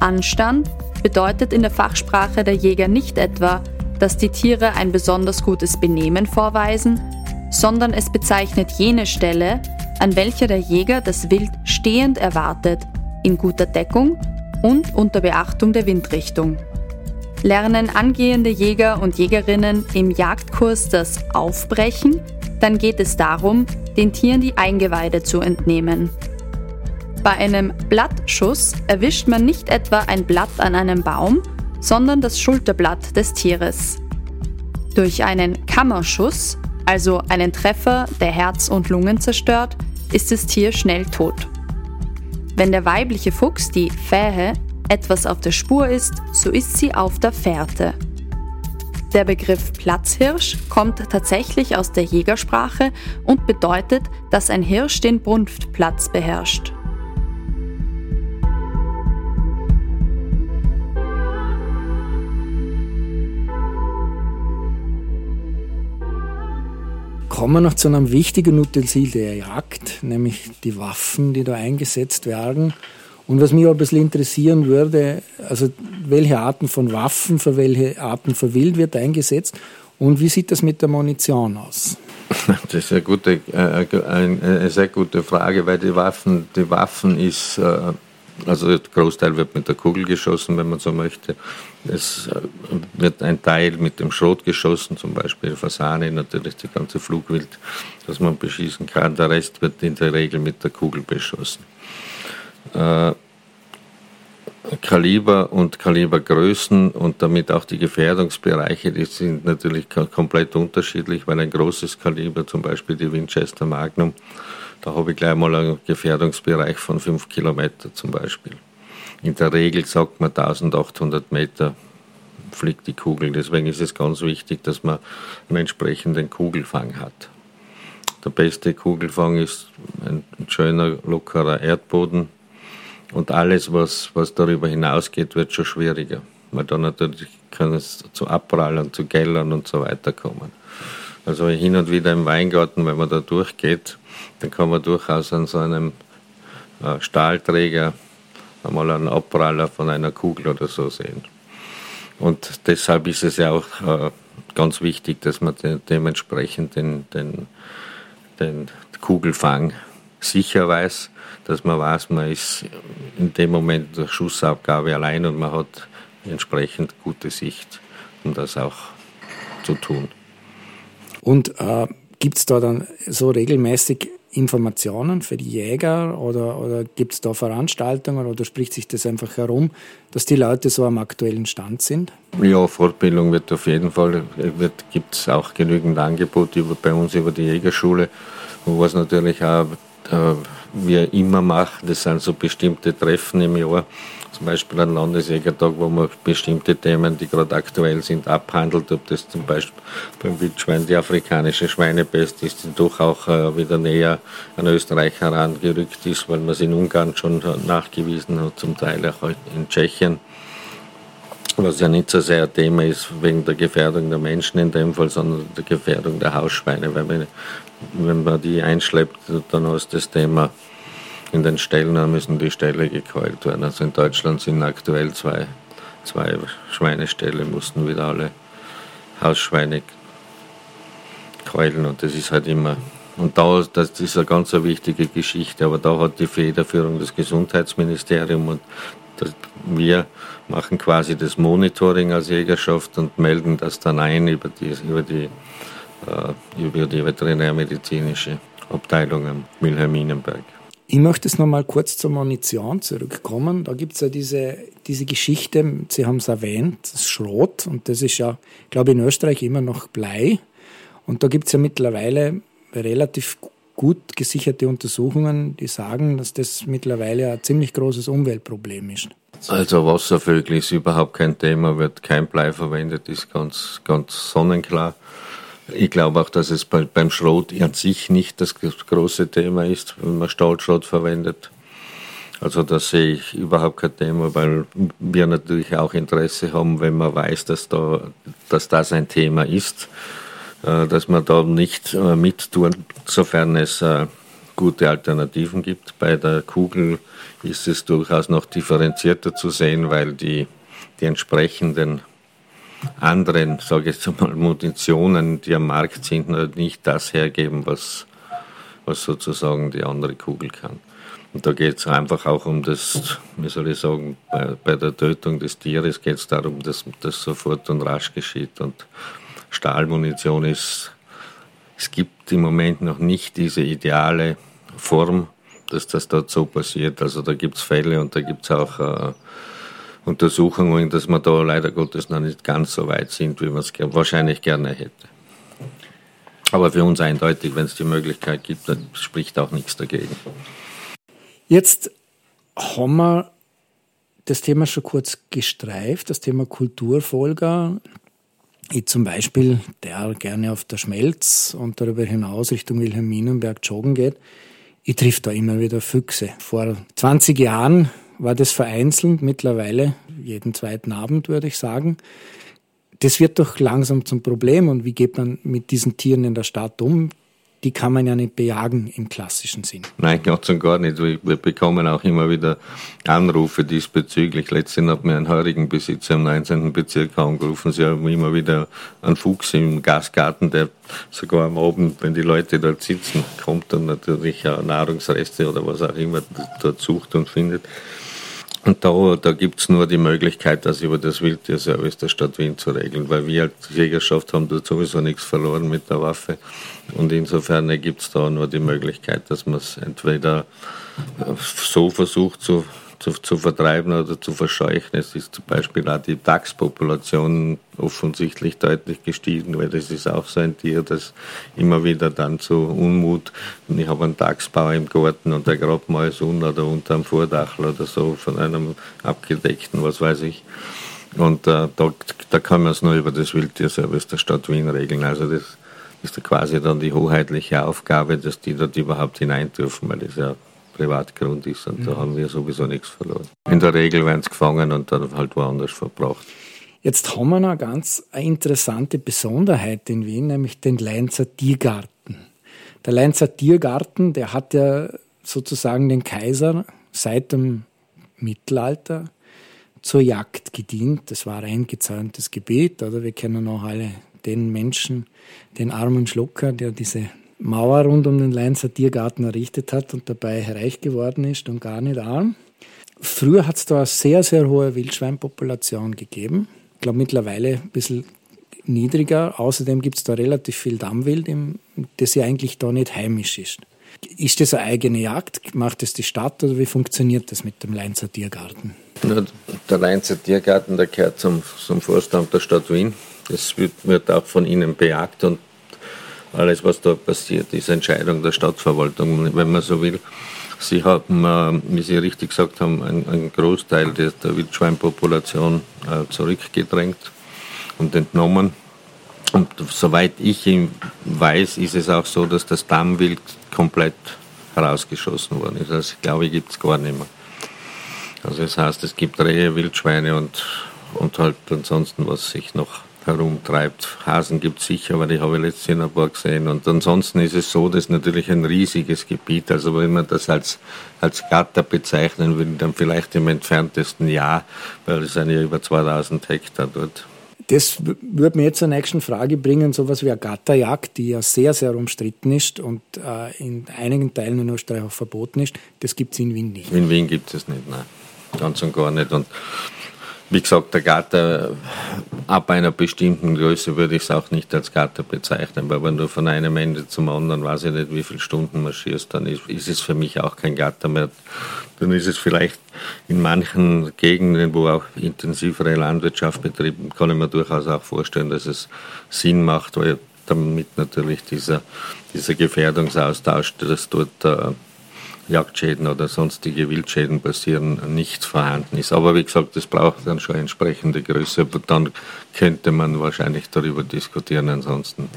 Anstand bedeutet in der Fachsprache der Jäger nicht etwa, dass die Tiere ein besonders gutes Benehmen vorweisen, sondern es bezeichnet jene Stelle, an welcher der Jäger das Wild stehend erwartet, in guter Deckung und unter Beachtung der Windrichtung. Lernen angehende Jäger und Jägerinnen im Jagdkurs das Aufbrechen, dann geht es darum, den Tieren die Eingeweide zu entnehmen. Bei einem Blattschuss erwischt man nicht etwa ein Blatt an einem Baum, sondern das Schulterblatt des Tieres. Durch einen Kammerschuss, also einen Treffer, der Herz und Lungen zerstört, ist das Tier schnell tot. Wenn der weibliche Fuchs, die Fähe, etwas auf der Spur ist, so ist sie auf der Fährte. Der Begriff Platzhirsch kommt tatsächlich aus der Jägersprache und bedeutet, dass ein Hirsch den Brunftplatz beherrscht. Kommen wir noch zu einem wichtigen Utensil der Jagd, nämlich die Waffen, die da eingesetzt werden. Und was mich auch ein bisschen interessieren würde, also welche Arten von Waffen für welche Arten von Wild wird eingesetzt und wie sieht das mit der Munition aus? Das ist eine, gute, äh, eine sehr gute Frage, weil die Waffen, die Waffen ist, äh, also der Großteil wird mit der Kugel geschossen, wenn man so möchte. Es wird ein Teil mit dem Schrot geschossen, zum Beispiel Fasane, natürlich die ganze Flugwild, das man beschießen kann. Der Rest wird in der Regel mit der Kugel beschossen. Äh, Kaliber und Kalibergrößen und damit auch die Gefährdungsbereiche, die sind natürlich komplett unterschiedlich, weil ein großes Kaliber, zum Beispiel die Winchester Magnum, da habe ich gleich mal einen Gefährdungsbereich von 5 Kilometer zum Beispiel. In der Regel sagt man 1800 Meter fliegt die Kugel. Deswegen ist es ganz wichtig, dass man einen entsprechenden Kugelfang hat. Der beste Kugelfang ist ein schöner, lockerer Erdboden, und alles, was, was darüber hinausgeht, wird schon schwieriger. Weil da natürlich kann es zu Abprallern, zu Gellern und so weiter kommen. Also hin und wieder im Weingarten, wenn man da durchgeht, dann kann man durchaus an so einem äh, Stahlträger einmal einen Abpraller von einer Kugel oder so sehen. Und deshalb ist es ja auch äh, ganz wichtig, dass man de dementsprechend den, den, den Kugelfang sicher weiß dass man weiß, man ist in dem Moment der Schussabgabe allein und man hat entsprechend gute Sicht, um das auch zu tun. Und äh, gibt es da dann so regelmäßig Informationen für die Jäger oder, oder gibt es da Veranstaltungen oder spricht sich das einfach herum, dass die Leute so am aktuellen Stand sind? Ja, Fortbildung wird auf jeden Fall, gibt es auch genügend Angebote über, bei uns über die Jägerschule, wo es natürlich auch äh, wir immer machen, das sind so bestimmte Treffen im Jahr, zum Beispiel ein Landesjägertag, wo man bestimmte Themen, die gerade aktuell sind, abhandelt, ob das zum Beispiel beim Wildschwein die afrikanische Schweinepest ist, die doch auch äh, wieder näher an Österreich herangerückt ist, weil man es in Ungarn schon nachgewiesen hat, zum Teil auch in Tschechien was ja nicht so sehr ein Thema ist wegen der Gefährdung der Menschen in dem Fall, sondern der Gefährdung der Hausschweine. Weil wenn, wenn man die einschleppt, dann ist das Thema in den Ställen müssen die Ställe gekeult werden. Also in Deutschland sind aktuell zwei, zwei Schweineställe, mussten wieder alle Hausschweine keulen und das ist halt immer. Und da, das ist eine ganz wichtige Geschichte, aber da hat die Federführung das Gesundheitsministerium und das, wir machen quasi das Monitoring als Jägerschaft und melden das dann ein über die, über die, über die veterinärmedizinische Abteilung am Wilhelminenberg. Ich möchte jetzt noch mal kurz zur Munition zurückkommen. Da gibt es ja diese, diese Geschichte, Sie haben es erwähnt, das Schrot. Und das ist ja, glaube ich, in Österreich immer noch Blei. Und da gibt es ja mittlerweile relativ gut gesicherte Untersuchungen, die sagen, dass das mittlerweile ein ziemlich großes Umweltproblem ist. Also Wasservögel ist überhaupt kein Thema, wird kein Blei verwendet, ist ganz, ganz sonnenklar. Ich glaube auch, dass es beim Schrot an sich nicht das große Thema ist, wenn man Stahlschrot verwendet. Also da sehe ich überhaupt kein Thema, weil wir natürlich auch Interesse haben, wenn man weiß, dass, da, dass das ein Thema ist, äh, dass man da nicht äh, mittun, sofern es äh, gute Alternativen gibt. Bei der Kugel ist es durchaus noch differenzierter zu sehen, weil die, die entsprechenden anderen, sage ich jetzt mal, Munitionen, die am Markt sind, nicht das hergeben, was, was sozusagen die andere Kugel kann. Und da geht es einfach auch um das, wie soll ich sagen, bei, bei der Tötung des Tieres geht es darum, dass das sofort und rasch geschieht. Und Stahlmunition ist, es gibt im Moment noch nicht diese ideale Form, dass das dort so passiert. Also da gibt es Fälle und da gibt es auch äh, Untersuchungen, dass wir da leider Gottes noch nicht ganz so weit sind, wie man es wahrscheinlich gerne hätte. Aber für uns eindeutig, wenn es die Möglichkeit gibt, dann spricht auch nichts dagegen. Jetzt haben wir das Thema schon kurz gestreift, das Thema Kulturfolger. Ich zum Beispiel, der gerne auf der Schmelz und darüber hinaus Richtung Wilhelminenberg joggen geht, ich triff da immer wieder Füchse. Vor 20 Jahren war das vereinzelt, mittlerweile jeden zweiten Abend, würde ich sagen. Das wird doch langsam zum Problem. Und wie geht man mit diesen Tieren in der Stadt um? die kann man ja nicht bejagen im klassischen Sinn. Nein, ganz und gar nicht. Wir bekommen auch immer wieder Anrufe diesbezüglich. Letztens hat mir ein heurigen Besitzer im 19. Bezirk angerufen. Sie haben immer wieder einen Fuchs im Gasgarten, der sogar am Abend, wenn die Leute dort sitzen, kommt dann natürlich auch Nahrungsreste oder was auch immer dort sucht und findet. Und da, da gibt es nur die Möglichkeit, das über das Wildtierservice der Stadt Wien zu regeln, weil wir als Jägerschaft haben da sowieso nichts verloren mit der Waffe. Und insofern gibt es da nur die Möglichkeit, dass man es entweder so versucht zu zu, zu vertreiben oder zu verscheuchen. Es ist zum Beispiel auch die Dachspopulation offensichtlich deutlich gestiegen, weil das ist auch so ein Tier, das immer wieder dann zu Unmut, ich habe einen Dachsbau im Garten und der grabt mal oder unter einem Vordachel oder so von einem abgedeckten, was weiß ich. Und äh, da, da kann man es nur über das Wildtierservice der Stadt Wien regeln. Also das ist quasi dann die hoheitliche Aufgabe, dass die dort überhaupt hinein dürfen, weil das ja Privatgrund ist und mhm. da haben wir sowieso nichts verloren. In der Regel werden sie gefangen und dann halt woanders verbracht. Jetzt haben wir noch eine ganz interessante Besonderheit in Wien, nämlich den Leinzer Tiergarten. Der Leinzer Tiergarten, der hat ja sozusagen den Kaiser seit dem Mittelalter zur Jagd gedient. Das war ein eingezäuntes Gebiet, oder wir kennen auch alle den Menschen, den armen Schlucker, der diese Mauer rund um den Leinzer Tiergarten errichtet hat und dabei reich geworden ist und gar nicht arm. Früher hat es da eine sehr, sehr hohe Wildschweinpopulation gegeben. Ich glaube mittlerweile ein bisschen niedriger. Außerdem gibt es da relativ viel Dammwild, das ja eigentlich da nicht heimisch ist. Ist das eine eigene Jagd? Macht das die Stadt oder wie funktioniert das mit dem Leinzer Tiergarten? Der Leinzer Tiergarten, der gehört zum, zum Vorstand der Stadt Wien. Das wird, wird auch von ihnen bejagt und alles, was da passiert, ist Entscheidung der Stadtverwaltung, wenn man so will. Sie haben, äh, wie Sie richtig gesagt haben, einen, Großteil der, Wildschweinpopulation äh, zurückgedrängt und entnommen. Und soweit ich weiß, ist es auch so, dass das Dammwild komplett herausgeschossen worden ist. Also ich glaube, gibt es gar nicht mehr. Also das heißt, es gibt Rehe, Wildschweine und, und halt ansonsten, was sich noch herumtreibt. Hasen gibt es sicher, aber die habe ich letztes Jahr ein paar gesehen. Und ansonsten ist es so, dass natürlich ein riesiges Gebiet, also wenn man das als, als Gatter bezeichnen will, dann vielleicht im entferntesten Jahr, weil es sind ja über 2000 Hektar dort. Das würde mir jetzt zur nächsten Frage bringen, sowas wie eine Gatterjagd, die ja sehr, sehr umstritten ist und äh, in einigen Teilen in Österreich auch verboten ist. Das gibt es in Wien nicht. In Wien gibt es nicht, nein. Ganz und gar nicht. Und wie gesagt, der Gatter ab einer bestimmten Größe würde ich es auch nicht als Gatter bezeichnen, weil wenn du von einem Ende zum anderen, weiß ich nicht, wie viele Stunden marschierst, dann ist, ist es für mich auch kein Gatter mehr. Dann ist es vielleicht in manchen Gegenden, wo auch intensivere Landwirtschaft betrieben, kann ich mir durchaus auch vorstellen, dass es Sinn macht, weil damit natürlich dieser, dieser Gefährdungsaustausch, das dort äh, Jagdschäden oder sonstige Wildschäden passieren, nicht vorhanden ist. Aber wie gesagt, das braucht dann schon entsprechende Größe. Aber dann könnte man wahrscheinlich darüber diskutieren. Ansonsten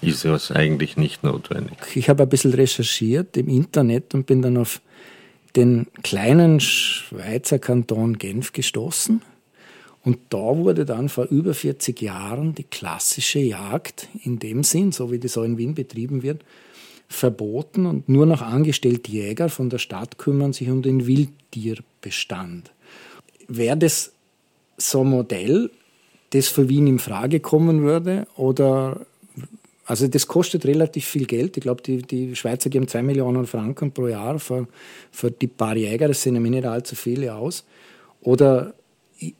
ist es eigentlich nicht notwendig. Ich habe ein bisschen recherchiert im Internet und bin dann auf den kleinen Schweizer Kanton Genf gestoßen. Und da wurde dann vor über 40 Jahren die klassische Jagd in dem Sinn, so wie das auch in Wien betrieben wird, verboten und nur noch angestellte Jäger von der Stadt kümmern sich um den Wildtierbestand. Wäre das so ein Modell, das für Wien in Frage kommen würde? Oder also das kostet relativ viel Geld. Ich glaube, die, die Schweizer geben zwei Millionen Franken pro Jahr für, für die paar Jäger. Das sind nämlich nicht allzu viele aus. Oder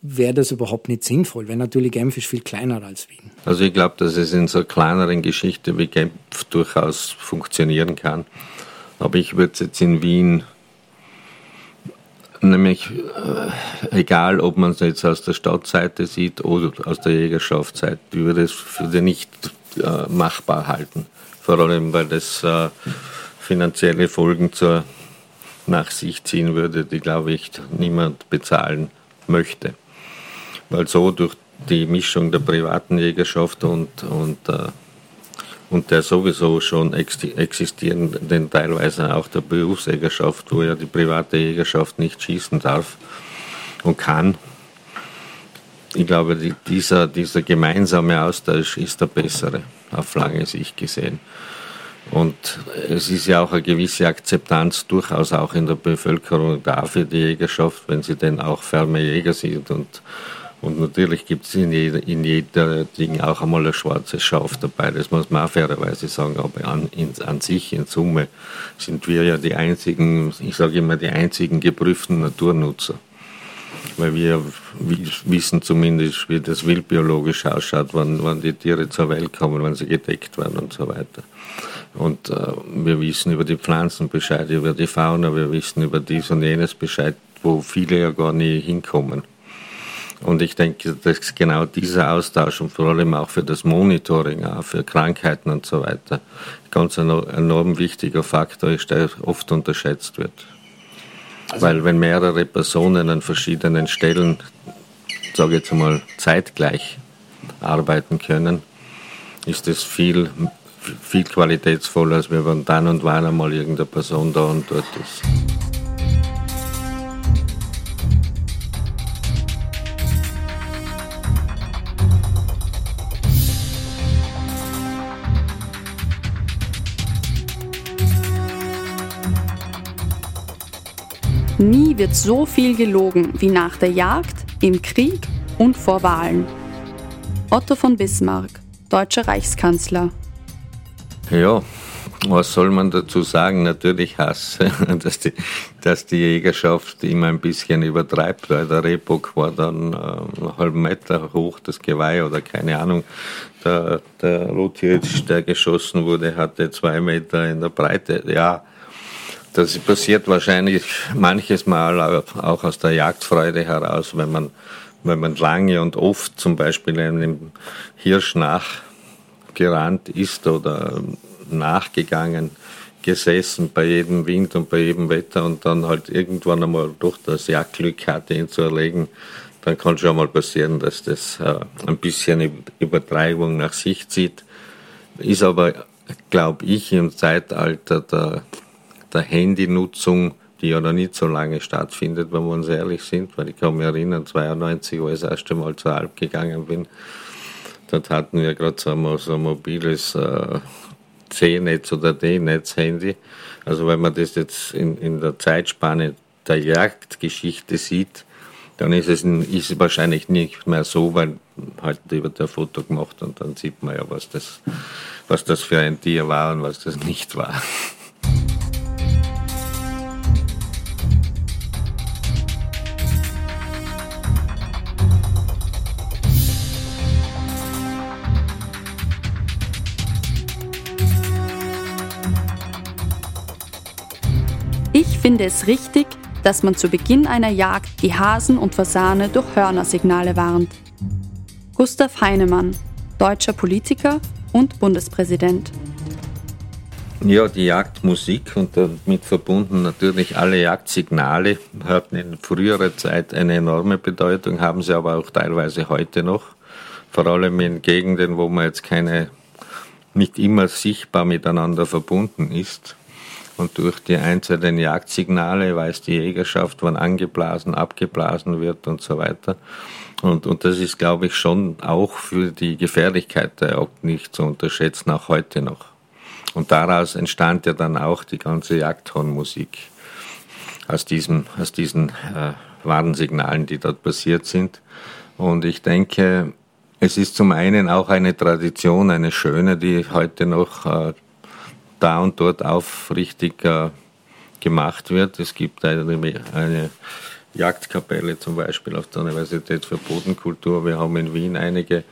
wäre das überhaupt nicht sinnvoll, weil natürlich Genf ist viel kleiner als Wien. Also ich glaube, dass es in so einer kleineren Geschichte wie Genf durchaus funktionieren kann. Aber ich würde es jetzt in Wien, nämlich äh, egal, ob man es jetzt aus der Stadtseite sieht oder aus der Jägerschaftsseite, ich würde es für nicht äh, machbar halten. Vor allem, weil das äh, finanzielle Folgen zur nach sich ziehen würde, die, glaube ich, niemand bezahlen möchte. Weil so durch die Mischung der privaten Jägerschaft und, und, äh, und der sowieso schon existierenden, teilweise auch der Berufsjägerschaft, wo ja die private Jägerschaft nicht schießen darf und kann. Ich glaube, die, dieser, dieser gemeinsame Austausch ist der bessere, auf lange Sicht gesehen. Und es ist ja auch eine gewisse Akzeptanz durchaus auch in der Bevölkerung da für die Jägerschaft, wenn sie denn auch ferme Jäger sind. Und, und natürlich gibt es in jeder, in jeder Ding auch einmal ein schwarzes Schaf dabei. Das muss man auch fairerweise sagen. Aber an, in, an sich, in Summe, sind wir ja die einzigen, ich sage immer, die einzigen geprüften Naturnutzer. Weil wir wissen zumindest, wie das wildbiologisch ausschaut, wann, wann die Tiere zur Welt kommen, wann sie gedeckt werden und so weiter. Und äh, wir wissen über die Pflanzen Bescheid, über die Fauna, wir wissen über dies und jenes Bescheid, wo viele ja gar nie hinkommen. Und ich denke, dass genau dieser Austausch und vor allem auch für das Monitoring, auch für Krankheiten und so weiter, ganz ein enorm wichtiger Faktor ist, der oft unterschätzt wird. Also Weil wenn mehrere Personen an verschiedenen Stellen, sage ich jetzt mal, zeitgleich arbeiten können, ist es viel viel qualitätsvoller, als wenn dann und wann einmal irgendeine Person da und dort ist. Nie wird so viel gelogen wie nach der Jagd, im Krieg und vor Wahlen. Otto von Bismarck, deutscher Reichskanzler. Ja, was soll man dazu sagen? Natürlich Hass, dass die, dass die Jägerschaft immer ein bisschen übertreibt, weil der Rehbock war dann äh, einen halben Meter hoch, das Geweih oder keine Ahnung. Der, der Rothirsch, der geschossen wurde, hatte zwei Meter in der Breite. Ja, das passiert wahrscheinlich manches Mal auch aus der Jagdfreude heraus, wenn man, wenn man lange und oft zum Beispiel einem Hirsch nachgerannt ist oder nachgegangen, gesessen bei jedem Wind und bei jedem Wetter und dann halt irgendwann einmal durch das Jagdglück hatte, ihn zu erlegen, dann kann schon mal passieren, dass das äh, ein bisschen Übertreibung nach sich zieht. Ist aber, glaube ich, im Zeitalter der, der Handynutzung, die ja noch nicht so lange stattfindet, wenn wir uns ehrlich sind, weil ich kann mich erinnern, 92, wo ich das erste Mal zur Alp gegangen bin, dort hatten wir gerade so, so ein mobiles äh, C-Netz oder D-Netz-Handy. Also wenn man das jetzt in, in der Zeitspanne der Jagdgeschichte sieht, dann ist es, ist es wahrscheinlich nicht mehr so, weil halt wird ein Foto gemacht und dann sieht man ja, was das, was das für ein Tier war und was das nicht war. Finde es richtig, dass man zu Beginn einer Jagd die Hasen und Fasane durch Hörnersignale warnt. Gustav Heinemann, deutscher Politiker und Bundespräsident. Ja, die Jagdmusik und damit verbunden natürlich alle Jagdsignale hatten in früherer Zeit eine enorme Bedeutung, haben sie aber auch teilweise heute noch. Vor allem in Gegenden, wo man jetzt keine, nicht immer sichtbar miteinander verbunden ist. Und durch die einzelnen Jagdsignale weiß die Jägerschaft, wann angeblasen, abgeblasen wird und so weiter. Und, und das ist, glaube ich, schon auch für die Gefährlichkeit der Jagd nicht zu unterschätzen, auch heute noch. Und daraus entstand ja dann auch die ganze Jagdhornmusik. Aus, diesem, aus diesen äh, Warnsignalen, die dort passiert sind. Und ich denke, es ist zum einen auch eine Tradition, eine schöne, die heute noch äh, da und dort aufrichtig äh, gemacht wird. Es gibt eine, eine Jagdkapelle zum Beispiel auf der Universität für Bodenkultur. Wir haben in Wien einige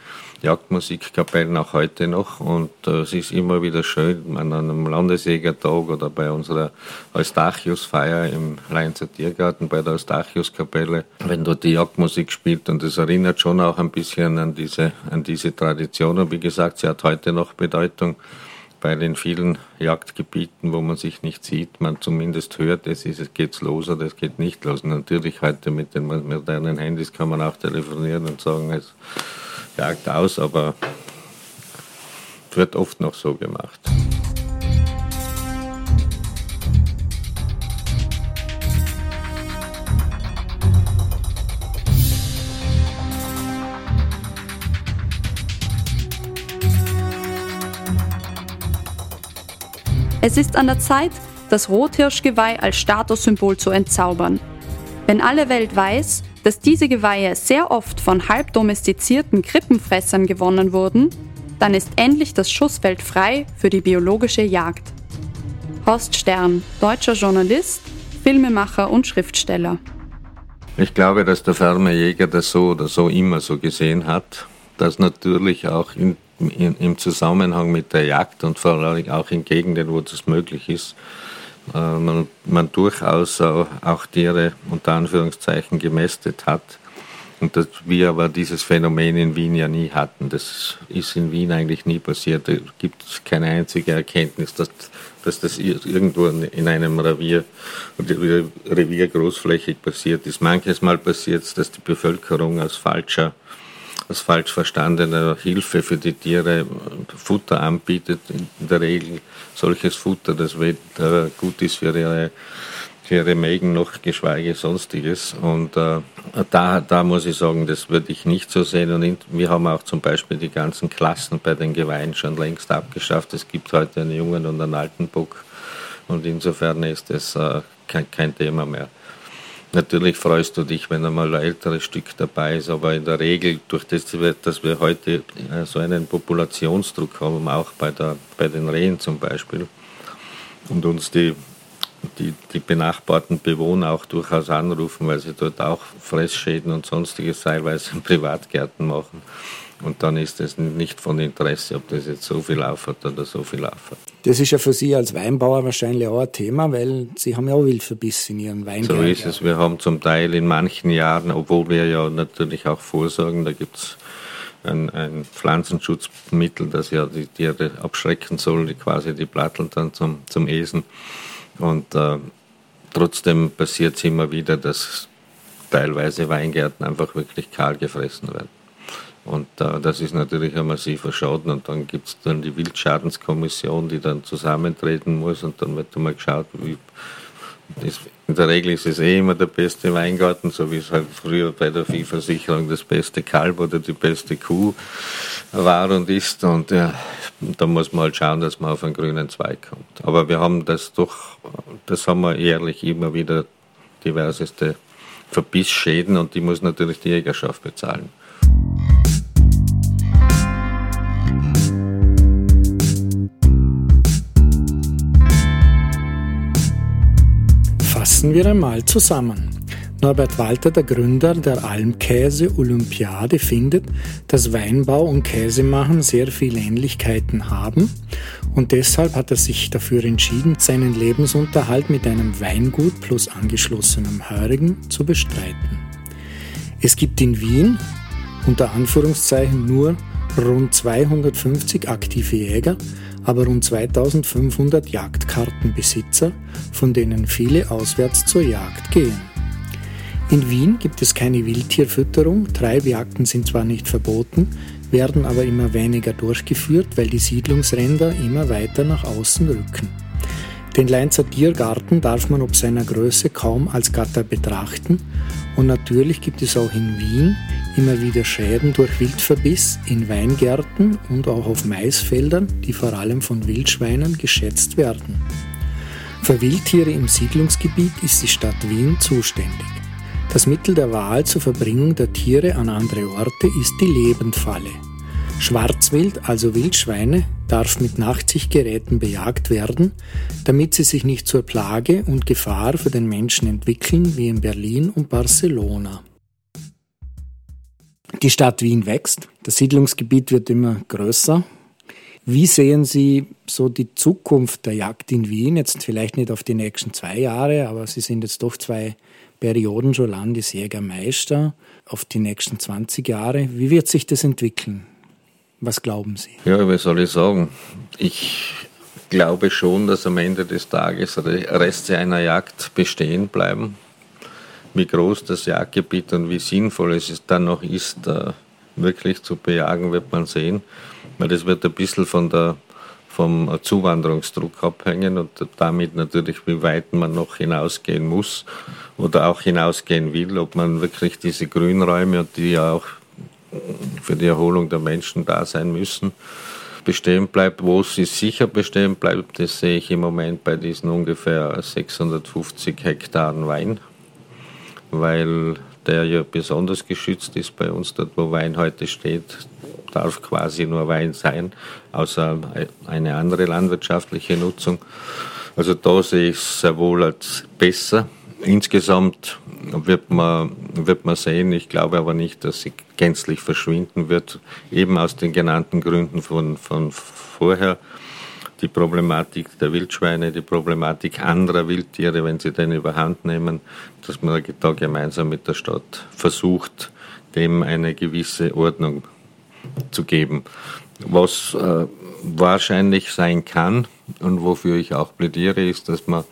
Jagdmusikkapellen auch heute noch und äh, es ist immer wieder schön, an einem Landesjägertag oder bei unserer Eustachius-Feier im Leinzer Tiergarten bei der Eustachius-Kapelle, wenn dort die Jagdmusik spielt und es erinnert schon auch ein bisschen an diese, an diese Tradition und wie gesagt, sie hat heute noch Bedeutung bei den vielen Jagdgebieten, wo man sich nicht sieht, man zumindest hört, es ist, es geht's los oder es geht nicht los. Natürlich heute mit den modernen Handys kann man auch telefonieren und sagen, es jagt aus, aber wird oft noch so gemacht. Es ist an der Zeit, das Rothirschgeweih als Statussymbol zu entzaubern. Wenn alle Welt weiß, dass diese Geweihe sehr oft von halb domestizierten Krippenfressern gewonnen wurden, dann ist endlich das Schussfeld frei für die biologische Jagd. Horst Stern, deutscher Journalist, Filmemacher und Schriftsteller. Ich glaube, dass der ferme Jäger das so oder so immer so gesehen hat, dass natürlich auch in in, im Zusammenhang mit der Jagd und vor allem auch in Gegenden, wo das möglich ist, äh, man, man, durchaus auch, Tiere unter Anführungszeichen gemästet hat. Und dass wir aber dieses Phänomen in Wien ja nie hatten. Das ist in Wien eigentlich nie passiert. Da gibt es keine einzige Erkenntnis, dass, dass das irgendwo in einem Revier, Revier großflächig passiert ist. Manches Mal passiert es, dass die Bevölkerung aus falscher aus falsch verstandener Hilfe für die Tiere Futter anbietet. In der Regel solches Futter, das weder gut ist für ihre, für ihre Mägen noch geschweige sonstiges. Und äh, da, da muss ich sagen, das würde ich nicht so sehen. Und in, wir haben auch zum Beispiel die ganzen Klassen bei den Geweihen schon längst abgeschafft. Es gibt heute einen jungen und einen alten Bock. Und insofern ist das äh, kein, kein Thema mehr. Natürlich freust du dich, wenn einmal ein älteres Stück dabei ist, aber in der Regel, durch das, dass wir heute äh, so einen Populationsdruck haben, auch bei, der, bei den Rehen zum Beispiel, und uns die, die, die benachbarten Bewohner auch durchaus anrufen, weil sie dort auch Fressschäden und sonstiges teilweise in Privatgärten machen. Und dann ist es nicht von Interesse, ob das jetzt so viel aufhat oder so viel aufhat. Das ist ja für Sie als Weinbauer wahrscheinlich auch ein Thema, weil Sie haben ja auch Wildverbiss in Ihren Weingärten. So ist es. Wir haben zum Teil in manchen Jahren, obwohl wir ja natürlich auch vorsorgen, da gibt es ein, ein, Pflanzenschutzmittel, das ja die Tiere abschrecken soll, die quasi die Platteln dann zum, zum Esen. Und äh, trotzdem passiert es immer wieder, dass teilweise Weingärten einfach wirklich kahl gefressen werden. Und äh, das ist natürlich ein massiver Schaden. Und dann gibt es dann die Wildschadenskommission, die dann zusammentreten muss und dann wird mal geschaut, wie. Das, in der Regel ist es eh immer der beste Weingarten, so wie es halt früher bei der Viehversicherung das beste Kalb oder die beste Kuh war und ist. Und ja, da muss man halt schauen, dass man auf einen grünen Zweig kommt. Aber wir haben das doch, das haben wir jährlich immer wieder diverseste Verbissschäden und die muss natürlich die Jägerschaft bezahlen. Fassen wir einmal zusammen. Norbert Walter, der Gründer der Almkäse-Olympiade, findet, dass Weinbau und Käsemachen sehr viele Ähnlichkeiten haben und deshalb hat er sich dafür entschieden, seinen Lebensunterhalt mit einem Weingut plus angeschlossenem Hörigen zu bestreiten. Es gibt in Wien unter Anführungszeichen nur rund 250 aktive Jäger, aber rund 2500 Jagdkartenbesitzer, von denen viele auswärts zur Jagd gehen. In Wien gibt es keine Wildtierfütterung, Treibjagden sind zwar nicht verboten, werden aber immer weniger durchgeführt, weil die Siedlungsränder immer weiter nach außen rücken. Den Leinzer Tiergarten darf man ob seiner Größe kaum als Gatter betrachten und natürlich gibt es auch in Wien immer wieder Schäden durch Wildverbiss in Weingärten und auch auf Maisfeldern, die vor allem von Wildschweinen geschätzt werden. Für Wildtiere im Siedlungsgebiet ist die Stadt Wien zuständig. Das Mittel der Wahl zur Verbringung der Tiere an andere Orte ist die Lebendfalle. Schwarzwild, also Wildschweine, darf mit Nachtsichtgeräten bejagt werden, damit sie sich nicht zur Plage und Gefahr für den Menschen entwickeln wie in Berlin und Barcelona. Die Stadt Wien wächst, das Siedlungsgebiet wird immer größer. Wie sehen Sie so die Zukunft der Jagd in Wien? Jetzt vielleicht nicht auf die nächsten zwei Jahre, aber Sie sind jetzt doch zwei Perioden schon Landesjägermeister auf die nächsten 20 Jahre. Wie wird sich das entwickeln? Was glauben Sie? Ja, wie soll ich sagen? Ich glaube schon, dass am Ende des Tages Reste einer Jagd bestehen bleiben wie groß das Jagdgebiet und wie sinnvoll es dann noch ist, äh, wirklich zu bejagen, wird man sehen. Weil das wird ein bisschen von der, vom Zuwanderungsdruck abhängen und damit natürlich, wie weit man noch hinausgehen muss oder auch hinausgehen will, ob man wirklich diese Grünräume, die ja auch für die Erholung der Menschen da sein müssen, bestehen bleibt. Wo sie sicher bestehen bleibt, das sehe ich im Moment bei diesen ungefähr 650 Hektaren Wein weil der ja besonders geschützt ist bei uns, dort wo Wein heute steht, darf quasi nur Wein sein, außer eine andere landwirtschaftliche Nutzung. Also da sehe ich es sehr wohl als besser. Insgesamt wird man, wird man sehen, ich glaube aber nicht, dass sie gänzlich verschwinden wird, eben aus den genannten Gründen von, von vorher die Problematik der Wildschweine, die Problematik anderer Wildtiere, wenn sie den überhand nehmen, dass man da gemeinsam mit der Stadt versucht, dem eine gewisse Ordnung zu geben. Was äh, wahrscheinlich sein kann und wofür ich auch plädiere, ist, dass man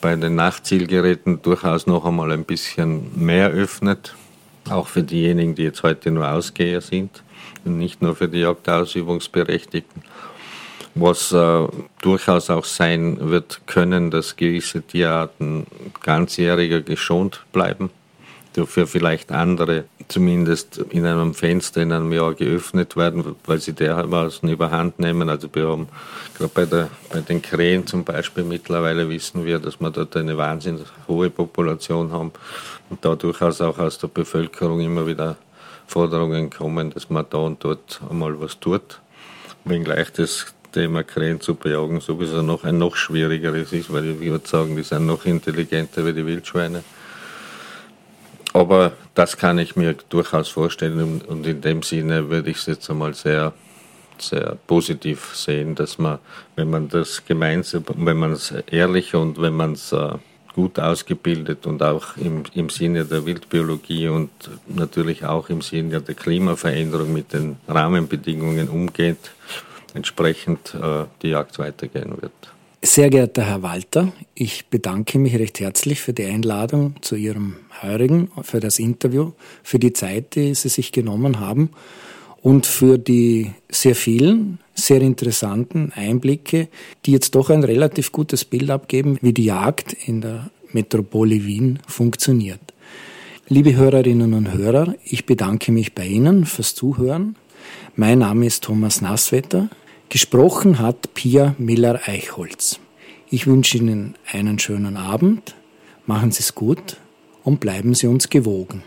bei den Nachtzielgeräten durchaus noch einmal ein bisschen mehr öffnet, auch für diejenigen, die jetzt heute nur Ausgeher sind und nicht nur für die Jagdausübungsberechtigten was äh, durchaus auch sein wird können, dass gewisse Tierarten ganzjähriger geschont bleiben, dafür vielleicht andere zumindest in einem Fenster in einem Jahr geöffnet werden, weil sie dermaßen überhand nehmen. Also wir haben gerade bei, der, bei den Krähen zum Beispiel mittlerweile wissen wir, dass wir dort eine wahnsinnig hohe Population haben und da durchaus auch aus der Bevölkerung immer wieder Forderungen kommen, dass man da und dort einmal was tut wenngleich das Thema Krähen zu bejagen sowieso noch ein noch schwierigeres ist, weil ich würde sagen, die sind noch intelligenter wie die Wildschweine. Aber das kann ich mir durchaus vorstellen und in dem Sinne würde ich es jetzt einmal sehr, sehr positiv sehen, dass man, wenn man das gemeinsam, wenn man es ehrlich und wenn man es äh, gut ausgebildet und auch im, im Sinne der Wildbiologie und natürlich auch im Sinne der Klimaveränderung mit den Rahmenbedingungen umgeht, entsprechend äh, die Jagd weitergehen wird. Sehr geehrter Herr Walter, ich bedanke mich recht herzlich für die Einladung zu Ihrem Heurigen, für das Interview, für die Zeit, die Sie sich genommen haben und für die sehr vielen, sehr interessanten Einblicke, die jetzt doch ein relativ gutes Bild abgeben, wie die Jagd in der Metropole Wien funktioniert. Liebe Hörerinnen und Hörer, ich bedanke mich bei Ihnen fürs Zuhören. Mein Name ist Thomas Nasswetter. Gesprochen hat Pia Miller-Eichholz. Ich wünsche Ihnen einen schönen Abend, machen Sie es gut und bleiben Sie uns gewogen.